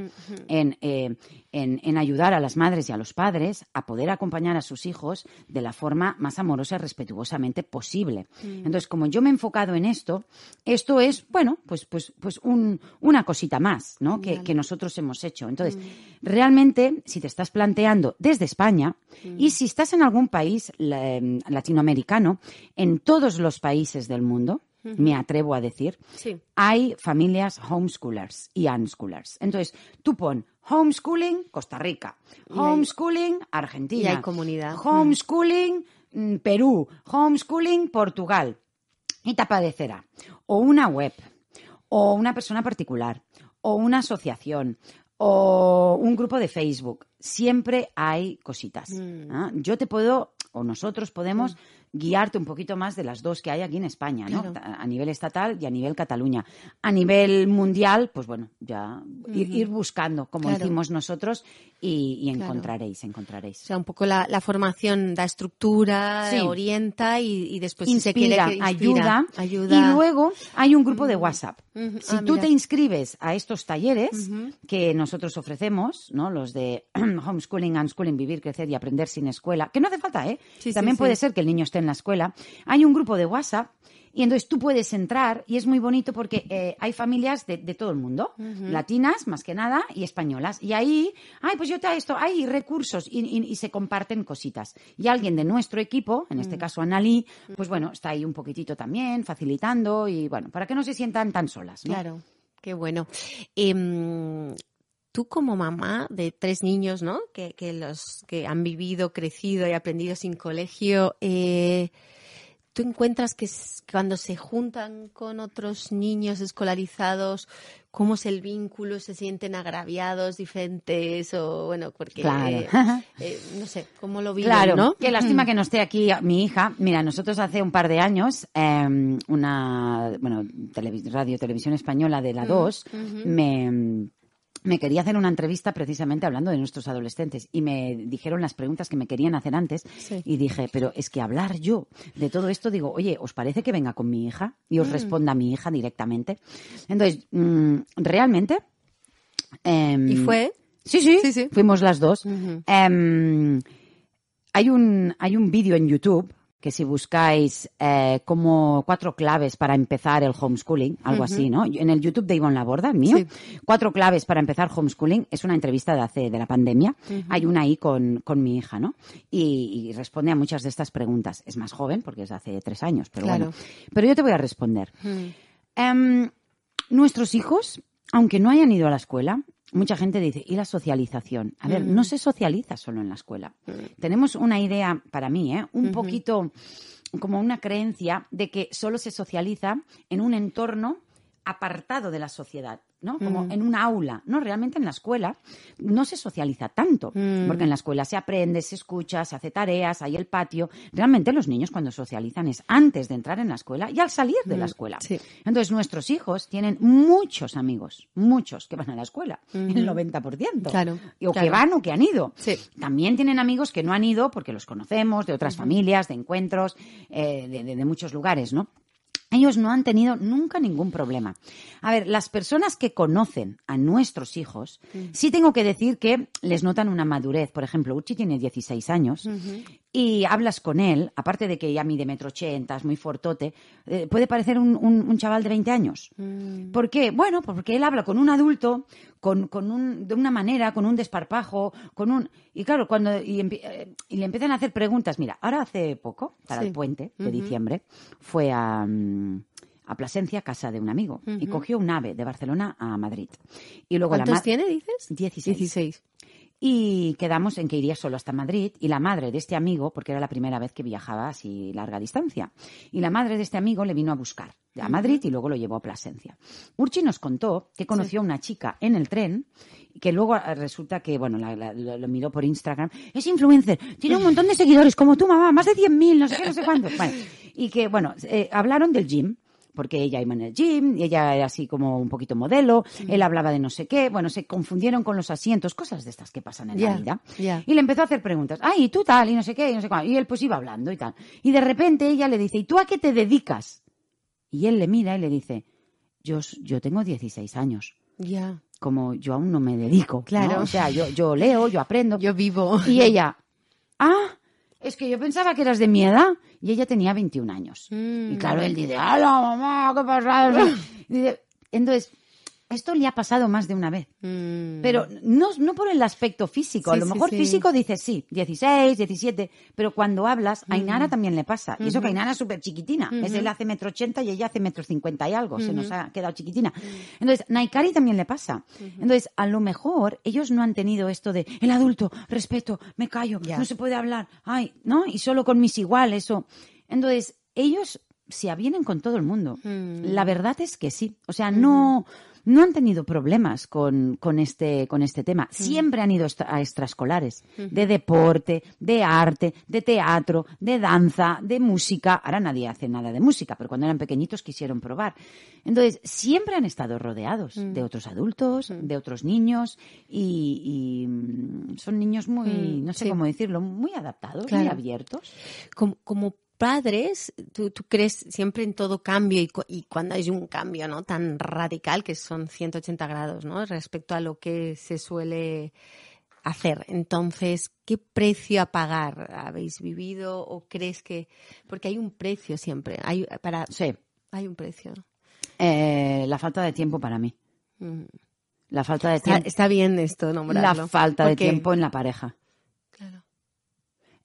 en, eh, en, en ayudar a las madres y a los padres a poder acompañar a sus hijos de la forma más amorosa y respetuosamente posible. Entonces, como yo me he enfocado en esto, esto es, bueno, pues, pues, pues un- una cosita más ¿no? que, que nosotros hemos hecho. Entonces, realmente, si te estás planteando desde España y si estás en algún país la- em, latinoamericano, en todos los países del mundo, me atrevo a decir, Sí. hay familias homeschoolers y unschoolers. Entonces, tú pon homeschooling Costa Rica, homeschooling Argentina, y hay comunidad. homeschooling mm, Perú, homeschooling Portugal y te aparecerá o una web o una persona particular o una asociación o un grupo de Facebook. Siempre hay cositas. ¿ah? Yo te puedo, o nosotros podemos guiarte un poquito más de las dos que hay aquí en España, ¿no? Claro. A nivel estatal y a nivel Cataluña. A nivel mundial, pues bueno, ya ir, ir buscando, como Claro. hicimos nosotros, y, y Claro. encontraréis, encontraréis. O sea, un poco la, la formación da estructura, Sí. orienta y, y después si se quiere inspira, que inspira, ayuda, ayuda. Y luego hay un grupo de WhatsApp. Ujú. Si Ah, tú mira. te inscribes a estos talleres que nosotros ofrecemos, ¿no? Los de homeschooling, unschooling, vivir, crecer y aprender sin escuela, que no hace falta, ¿eh? Sí, También sí. puede ser que el niño esté en la escuela. Hay un grupo de WhatsApp y entonces tú puedes entrar y es muy bonito porque eh, hay familias de, de todo el mundo, latinas más que nada y españolas. Y ahí, ay, pues yo te esto, hay recursos y, y- y se comparten cositas. Y alguien de nuestro equipo, en este caso Analí, pues bueno, está ahí un poquitito también, facilitando y bueno, para que no se sientan tan solas. ¿no? Claro, qué bueno. Em, tú como mamá de tres niños, ¿no? Que, que los que han vivido, crecido y aprendido sin colegio, eh, ¿tú encuentras que cuando se juntan con otros niños escolarizados, cómo es el vínculo? ¿Se sienten agraviados, diferentes? O bueno, porque Claro. eh, eh, no sé, ¿cómo lo viven, Claro, no? qué lástima que no esté aquí mi hija. Mira, nosotros hace un par de años, eh, una, bueno, televis- radio, televisión española de la 2, me, me quería hacer una entrevista precisamente hablando de nuestros adolescentes y me dijeron las preguntas que me querían hacer antes Sí. y dije, pero es que hablar yo de todo esto, digo, oye, ¿os parece que venga con mi hija y os responda a mi hija directamente? Entonces, mm, realmente... em, ¿Y fue? Sí, sí, Sí, sí. fuimos las dos. Em, hay un, hay un vídeo en YouTube que si buscáis eh, como cuatro claves para empezar el homeschooling, algo así, ¿no? En el YouTube de Ivonne Laborda, el mío, Sí. cuatro claves para empezar homeschooling, es una entrevista de hace, de la pandemia. Hay una ahí con, con mi hija, ¿no? Y, y responde a muchas de estas preguntas. Es más joven porque es de hace tres años, pero Claro. bueno. Pero yo te voy a responder. Em, nuestros hijos, aunque no hayan ido a la escuela, mucha gente dice, ¿y la socialización? A ver, no se socializa solo en la escuela. Tenemos una idea, para mí, ¿eh? un poquito como una creencia de que solo se socializa en un entorno apartado de la sociedad, ¿no? Como en un aula. No, realmente en la escuela no se socializa tanto, porque en la escuela se aprende, se escucha, se hace tareas, hay el patio. Realmente los niños cuando socializan es antes de entrar en la escuela y al salir de la escuela. sí. Entonces nuestros hijos tienen muchos amigos, muchos que van a la escuela, el 90%. Claro, O que van o que han ido. Sí. También tienen amigos que no han ido porque los conocemos, de otras familias, de encuentros, eh, de, de- de muchos lugares, ¿no? Ellos no han tenido nunca ningún problema. A ver, las personas que conocen a nuestros hijos, sí tengo que decir que les notan una madurez. Por ejemplo, Uchi tiene 16 años y hablas con él, aparte de que ya mide metro ochenta, es muy fortote, eh, puede parecer un, un- un chaval de 20 años. ¿Por qué? Bueno, pues porque él habla con un adulto, con, con un, de una manera, con un desparpajo, con un... Y claro, cuando y, eh, y le empiezan a hacer preguntas, mira, ahora hace poco, para Sí. el puente de diciembre, fue a, mm, a Plasencia, casa de un amigo, y cogió un ave de Barcelona a Madrid. Y luego ¿Cuántos tiene, dices? 16. 16. Y quedamos en que iría solo hasta Madrid y la madre de este amigo, porque era la primera vez que viajaba así larga distancia, y la madre de este amigo le vino a buscar a Madrid y luego lo llevó a Plasencia. Urchi nos contó que conoció a una chica en el tren que luego eh, resulta que, bueno, la- la- lo, lo miró por Instagram, es influencer, tiene un montón de seguidores como tu mamá, más de 100.000, no sé qué, no sé cuánto. Bueno, y que, bueno, eh, hablaron del gym, porque ella iba en el gym, y ella era así como un poquito modelo, él hablaba de no sé qué, bueno, se confundieron con los asientos, cosas de estas que pasan en la vida. Y le empezó a hacer preguntas, ay, ¿y tú tal? Y no sé qué, y no sé cuál. Y él pues iba hablando y tal. Y de repente ella le dice, ¿y tú a qué te dedicas? Y él le mira y le dice, yo, yo tengo 16 años, Ya. como yo aún no me dedico. ¿no? Claro. O sea, yo, yo leo, yo aprendo. Yo vivo. Y ella, ah, es que yo pensaba que eras de mi edad. Y ella tenía 21 años. Mm. Y claro, él dice, ¡Hala, mamá, qué pasada! Dice, Entonces, esto le ha pasado más de una vez. Mm. Pero no, no por el aspecto físico. a lo mejor sí. físico dices sí, 16, 17. Pero cuando hablas, a Ainara también le pasa. Y eso que Ainara es súper chiquitina. Es él hace metro ochenta y ella hace metro cincuenta y algo. Se nos ha quedado chiquitina. Entonces, Naikari también le pasa. Entonces, a lo mejor ellos no han tenido esto de el adulto, respeto, me callo, no se puede hablar. Ay, ¿no? Y solo con mis iguales. O... Entonces, ellos se avienen con todo el mundo. La verdad es que sí. O sea, no, no han tenido problemas con, con, este, con este tema. Siempre han ido a extraescolares. De deporte, de arte, de teatro, de danza, de música. Ahora nadie hace nada de música, pero cuando eran pequeñitos quisieron probar. Entonces, siempre han estado rodeados de otros adultos, de otros niños y, y, mm, son niños muy, no sé sí. cómo decirlo, muy adaptados, muy abiertos. como, como padres, tú, tú crees siempre en todo cambio y, cu- y cuando hay un cambio no tan radical que son 180 grados ¿no? respecto a lo que se suele hacer. Entonces, ¿qué precio a pagar habéis vivido o crees que porque hay un precio siempre, hay para Sí. hay un precio. Eh, la falta de tiempo para mí. Mm. La falta de tiempo. está bien esto nombrarlo. La falta de tiempo en la pareja. Claro.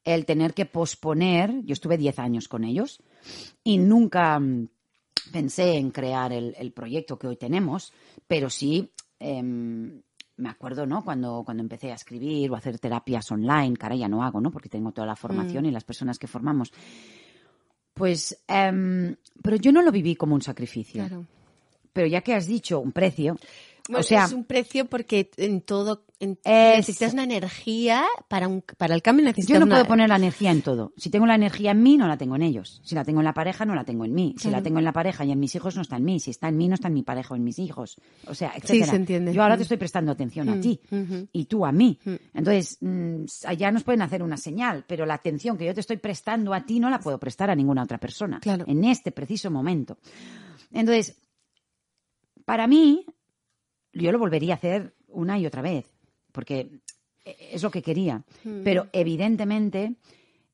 El tener que posponer. Yo estuve 10 años con ellos y nunca mm, pensé en crear el, el proyecto que hoy tenemos, pero sí. em, me acuerdo, ¿no? Cuando, cuando empecé a escribir o a hacer terapias online, que ahora ya no hago, ¿no? Porque tengo toda la formación y las personas que formamos. Pues, em, pero yo no lo viví como un sacrificio. Claro. Pero ya que has dicho un precio, Bueno, o sea, es un precio porque en todo en- Es- necesitas una energía para un para el cambio necesitas Yo no una- puedo poner la energía en todo. Si tengo la energía en mí, no la tengo en ellos. Si la tengo en la pareja, no la tengo en mí. Si la tengo en la pareja y en mis hijos, no está en mí. Si está en mí, no está en mi pareja o en mis hijos. O sea, etcétera. se entiende. Yo ahora Mm. te estoy prestando atención a Mm, ti y tú a mí. Mm. Entonces, mm, allá nos pueden hacer una señal, pero la atención que yo te estoy prestando a ti no la puedo prestar a ninguna otra persona. Claro. En este preciso momento. Entonces, para mí, yo lo volvería a hacer una y otra vez, porque es lo que quería. Mm. Pero evidentemente,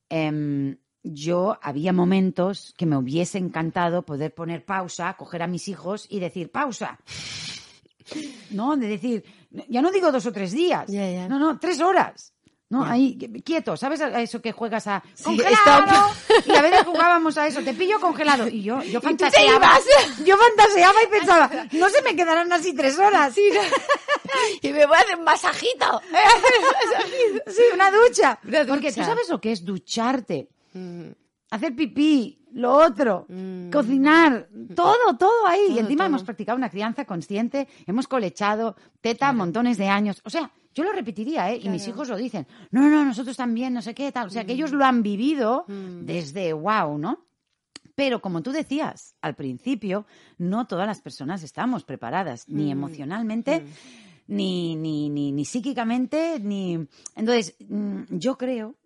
em, yo había momentos que me hubiese encantado poder poner pausa, coger a mis hijos y decir, pausa. No, de decir, ya no digo dos o tres días. No, no, tres horas. No, ahí, quieto, ¿sabes a eso que juegas a Sí, congelado? stop. Y a veces jugábamos a eso, te pillo congelado. Y yo, yo tú te fantaseaba, ibas. yo fantaseaba y pensaba, no se me quedarán así tres horas. Y me voy a hacer un masajito. Sí, una ducha. Una Porque tú ducha. sabes lo que es ducharte, Mm, hacer pipí, lo otro, cocinar, todo, todo ahí. y encima todo. hemos practicado una crianza consciente, hemos colechado teta montones de años. O sea, yo lo repetiría, ¿eh? Y mis hijos lo dicen. No, no, nosotros también, no sé qué, tal. O sea, que ellos lo han vivido desde wow, ¿no? Pero como tú decías al principio, no todas las personas estamos preparadas, ni emocionalmente, ni, ni, ni, ni psíquicamente, ni... Entonces, mm, yo creo mm.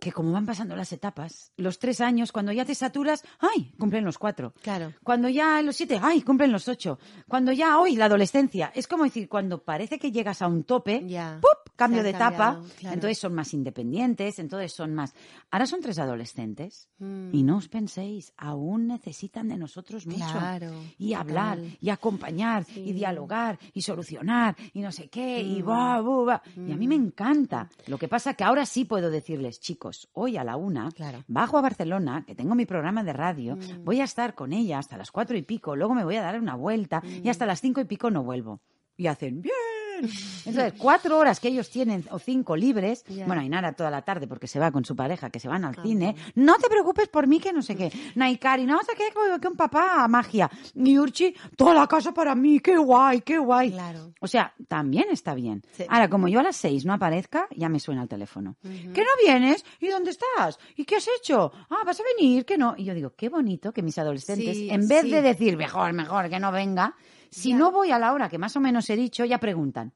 Que como van pasando las etapas, los tres años, cuando ya te saturas, ¡ay! Cumplen los cuatro. Claro. Cuando ya los siete, ¡ay! Cumplen los ocho. Cuando ya, hoy, la adolescencia. Es como decir, cuando parece que llegas a un tope, Ya. ¡pup! Cambio de etapa. claro. Entonces son más independientes, entonces son más... Ahora son tres adolescentes. Mm. Y no os penséis, aún necesitan de nosotros mucho. Claro, Y hablar, total. y acompañar, y dialogar, y solucionar, y no sé qué, Mm. y va, bu, va. Y a mí me encanta. Lo que pasa que ahora sí puedo decirles, chicos, hoy a la una, Claro. Mm. bajo a Barcelona, que tengo mi programa de radio, voy a estar con ella hasta las cuatro y pico, luego me voy a dar una vuelta, y Mm. hasta las cinco y pico no vuelvo. Y hacen, bien. Entonces, cuatro horas que ellos tienen o cinco libres, Ya. bueno, Ainara toda la tarde porque se va con su pareja, que se van al cine, no te preocupes por mí, que no sé qué. Naikari, no sé qué, que- que un papá, magia. Y Urchi, toda la casa para mí, qué guay, qué guay. Claro. O sea, también está bien. Sí. Ahora, como yo a las seis no aparezca, ya me suena el teléfono. ¿Que no vienes? ¿Y dónde estás? ¿Y qué has hecho? Ah, ¿vas a venir? ¿Que no? Y yo digo, qué bonito que mis adolescentes, Sí, en vez sí. de decir, mejor, mejor, que no venga, si Ya. no voy a la hora que más o menos he dicho, ya preguntan.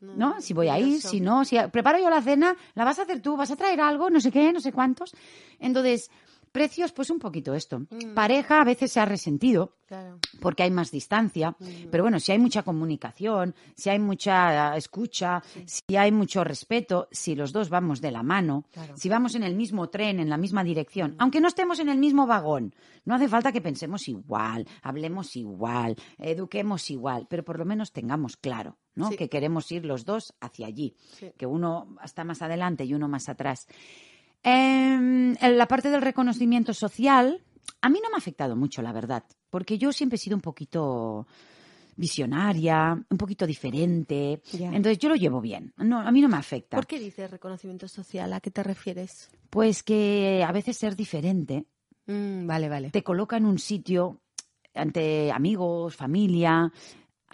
¿No? Si voy a ir, si no, si preparo yo la cena, la vas a hacer tú, vas a traer algo, no sé qué, no sé cuántos. Entonces, precios, pues un poquito esto. Pareja a veces se ha resentido Claro. porque hay más distancia, pero bueno, si hay mucha comunicación, si hay mucha escucha, si hay mucho respeto, si los dos vamos de la mano, Claro. si vamos en el mismo tren, en la misma dirección, aunque no estemos en el mismo vagón, no hace falta que pensemos igual, hablemos igual, eduquemos igual, pero por lo menos tengamos claro, ¿no? Sí. Que queremos ir los dos hacia allí, Sí. que uno está más adelante y uno más atrás. En la parte del reconocimiento social, a mí no me ha afectado mucho, la verdad, porque yo siempre he sido un poquito visionaria, un poquito diferente, Ya. entonces yo lo llevo bien, no, a mí no me afecta. ¿Por qué dices reconocimiento social? ¿A qué te refieres? Pues que a veces ser diferente Mm, vale, vale. te coloca en un sitio ante amigos, familia.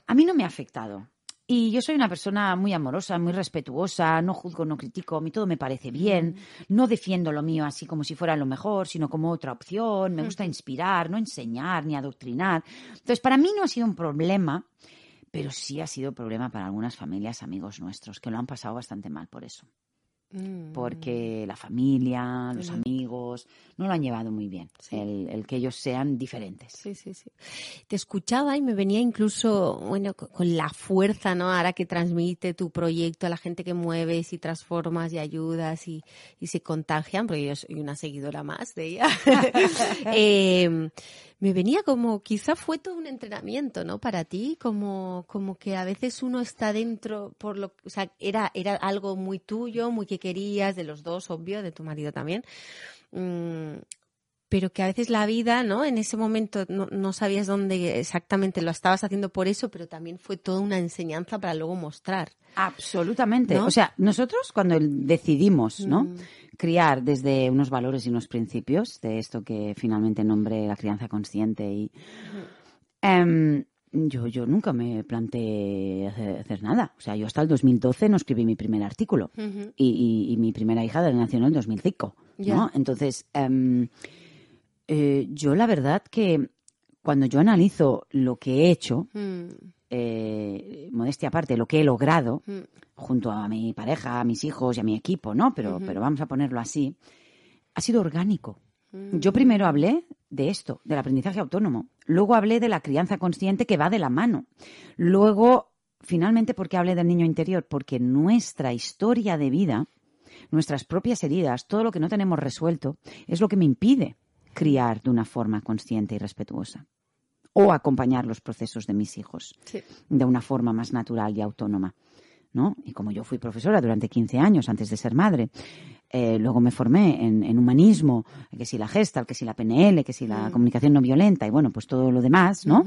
A mí no me ha afectado. Y yo soy una persona muy amorosa, muy respetuosa, no juzgo, no critico, a mí todo me parece bien, no defiendo lo mío así como si fuera lo mejor, sino como otra opción, me gusta inspirar, no enseñar ni adoctrinar. Entonces, para mí no ha sido un problema, pero sí ha sido problema para algunas familias, amigos nuestros, que lo han pasado bastante mal por eso Mm. porque la familia, los amigos, no lo han llevado muy bien, Sí. el, el que ellos sean diferentes. Sí, sí, sí. Te escuchaba y me venía incluso, bueno, co- con la fuerza, ¿no? Ahora que transmite tu proyecto a la gente que mueves y transformas y ayudas y, y se contagian, porque yo soy una seguidora más de ella. Eh, me venía como, quizá fue todo un entrenamiento, ¿no? Para ti, como, como que a veces uno está dentro por lo, o sea, era, era algo muy tuyo, muy que querías, de los dos, obvio, de tu marido también. Mm, pero que a veces la vida, ¿no? En ese momento no, no sabías dónde exactamente lo estabas haciendo por eso, pero también fue toda una enseñanza para luego mostrar. Absolutamente. ¿No? O sea, nosotros cuando decidimos, ¿no? Mm. Criar desde unos valores y unos principios, de esto que finalmente nombré la crianza consciente y... Em, yo, yo nunca me planteé hacer, hacer nada. O sea, yo hasta el 2012 no escribí mi primer artículo. Y, y- y mi primera hija nació en el 2005, ¿no? Ya. Entonces, em, eh, yo la verdad que cuando yo analizo lo que he hecho, Mm, eh, modestia aparte, lo que he logrado, mm, junto a mi pareja, a mis hijos y a mi equipo, ¿no? Pero, pero vamos a ponerlo así, ha sido orgánico. mm. Yo primero hablé de esto, del aprendizaje autónomo. Luego hablé de la crianza consciente que va de la mano. Luego, finalmente, ¿por qué hablé del niño interior? Porque nuestra historia de vida nuestras propias heridas, todo lo que no tenemos resuelto, es lo que me impide criar de una forma consciente y respetuosa o acompañar los procesos de mis hijos de una forma más natural y autónoma. ¿no? Y como yo fui profesora durante 15 años antes de ser madre, eh, luego me formé en, humanismo, que si la gestal, que si la PNL, que si la mm. comunicación no violenta y bueno, pues todo lo demás, ¿no?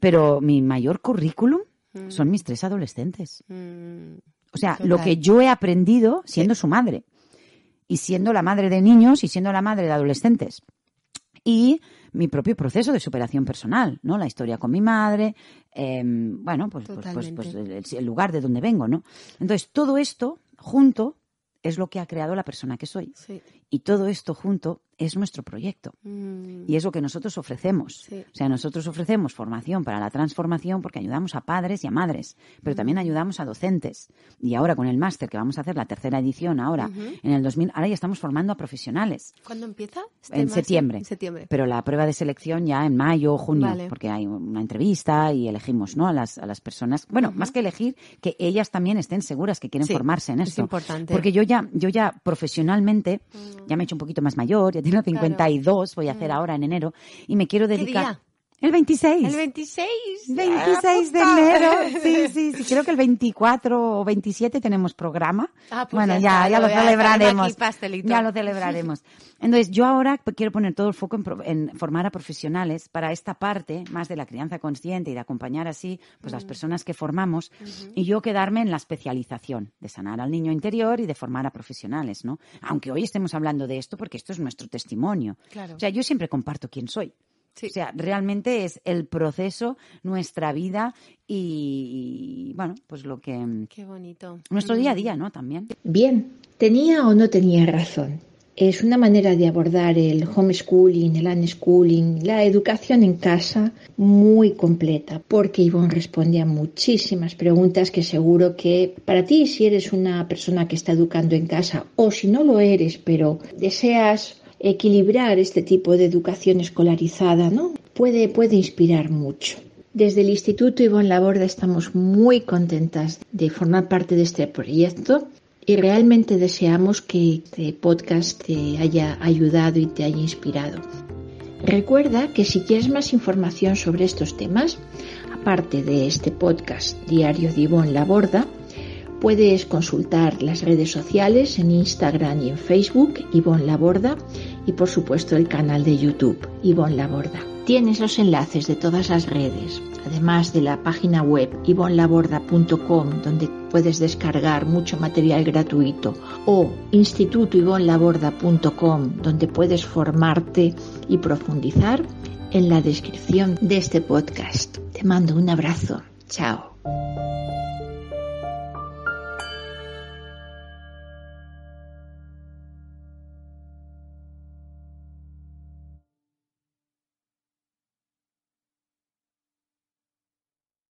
Pero mi mayor currículum mm. son mis tres adolescentes. Mm. O sea, lo que yo he aprendido siendo su madre y siendo la madre de niños y siendo la madre de adolescentes. Y mi propio proceso de superación personal, ¿no? La historia con mi madre, em, bueno, pues, pues, pues, pues el, el, lugar de donde vengo, ¿no? Entonces, todo esto junto es lo que ha creado la persona que soy. Y todo esto junto es nuestro proyecto. Mm. Y es lo que nosotros ofrecemos. O sea, nosotros ofrecemos formación para la transformación porque ayudamos a padres y a madres, pero también mm. ayudamos a docentes. Y ahora con el máster, que vamos a hacer la tercera edición ahora, en el 2000, ahora ya estamos formando a profesionales. ¿Cuándo empieza? Este en septiembre. En septiembre. Pero la prueba de selección ya en mayo o junio, porque hay una entrevista y elegimos ¿no? a, las, a las personas. Bueno, más que elegir, que ellas también estén seguras que quieren formarse en esto. Es importante. Porque yo ya, yo ya profesionalmente, mm. ya me he hecho un poquito más mayor, ya tengo 52, voy a hacer mm. ahora en enero, y me quiero dedicar. El 26. El 26. 26 de enero. Sí, sí, sí. Creo que el 24 o 27 tenemos programa. Ah, pues bueno, ya, ya, lo celebraremos. Ya lo celebraremos. Entonces, yo ahora quiero poner todo el foco en, formar a profesionales para esta parte más de la crianza consciente y de acompañar así pues las personas que formamos y yo quedarme en la especialización de sanar al niño interior y de formar a profesionales, ¿no? Aunque hoy estemos hablando de esto porque esto es nuestro testimonio. Claro. O sea, yo siempre comparto quién soy. O sea, realmente es el proceso, nuestra vida y, bueno, pues lo que... Qué bonito. Nuestro día a día, ¿no? También. Bien, ¿tenía o no tenía razón? Es una manera de abordar el homeschooling, el unschooling, la educación en casa muy completa, porque Ivonne responde a muchísimas preguntas que seguro que para ti, si eres una persona que está educando en casa o si no lo eres, pero deseas equilibrar este tipo de educación escolarizada, ¿no? Puede, puede inspirar mucho. Desde el Instituto Ivonne Laborda estamos muy contentas de formar parte de este proyecto y realmente deseamos que este podcast te haya ayudado y te haya inspirado. Recuerda que si quieres más información sobre estos temas, aparte de este podcast diario de Ivonne Laborda, Puedes consultar las redes sociales en Instagram y en Facebook, Ivonne Laborda, y por supuesto el canal de YouTube, Ivonne Laborda. Tienes los enlaces de todas las redes, además de la página web ivonlaborda.com, donde puedes descargar mucho material gratuito, o institutoivonlaborda.com, donde puedes formarte y profundizar, en la descripción de este podcast. Te mando un abrazo. Chao.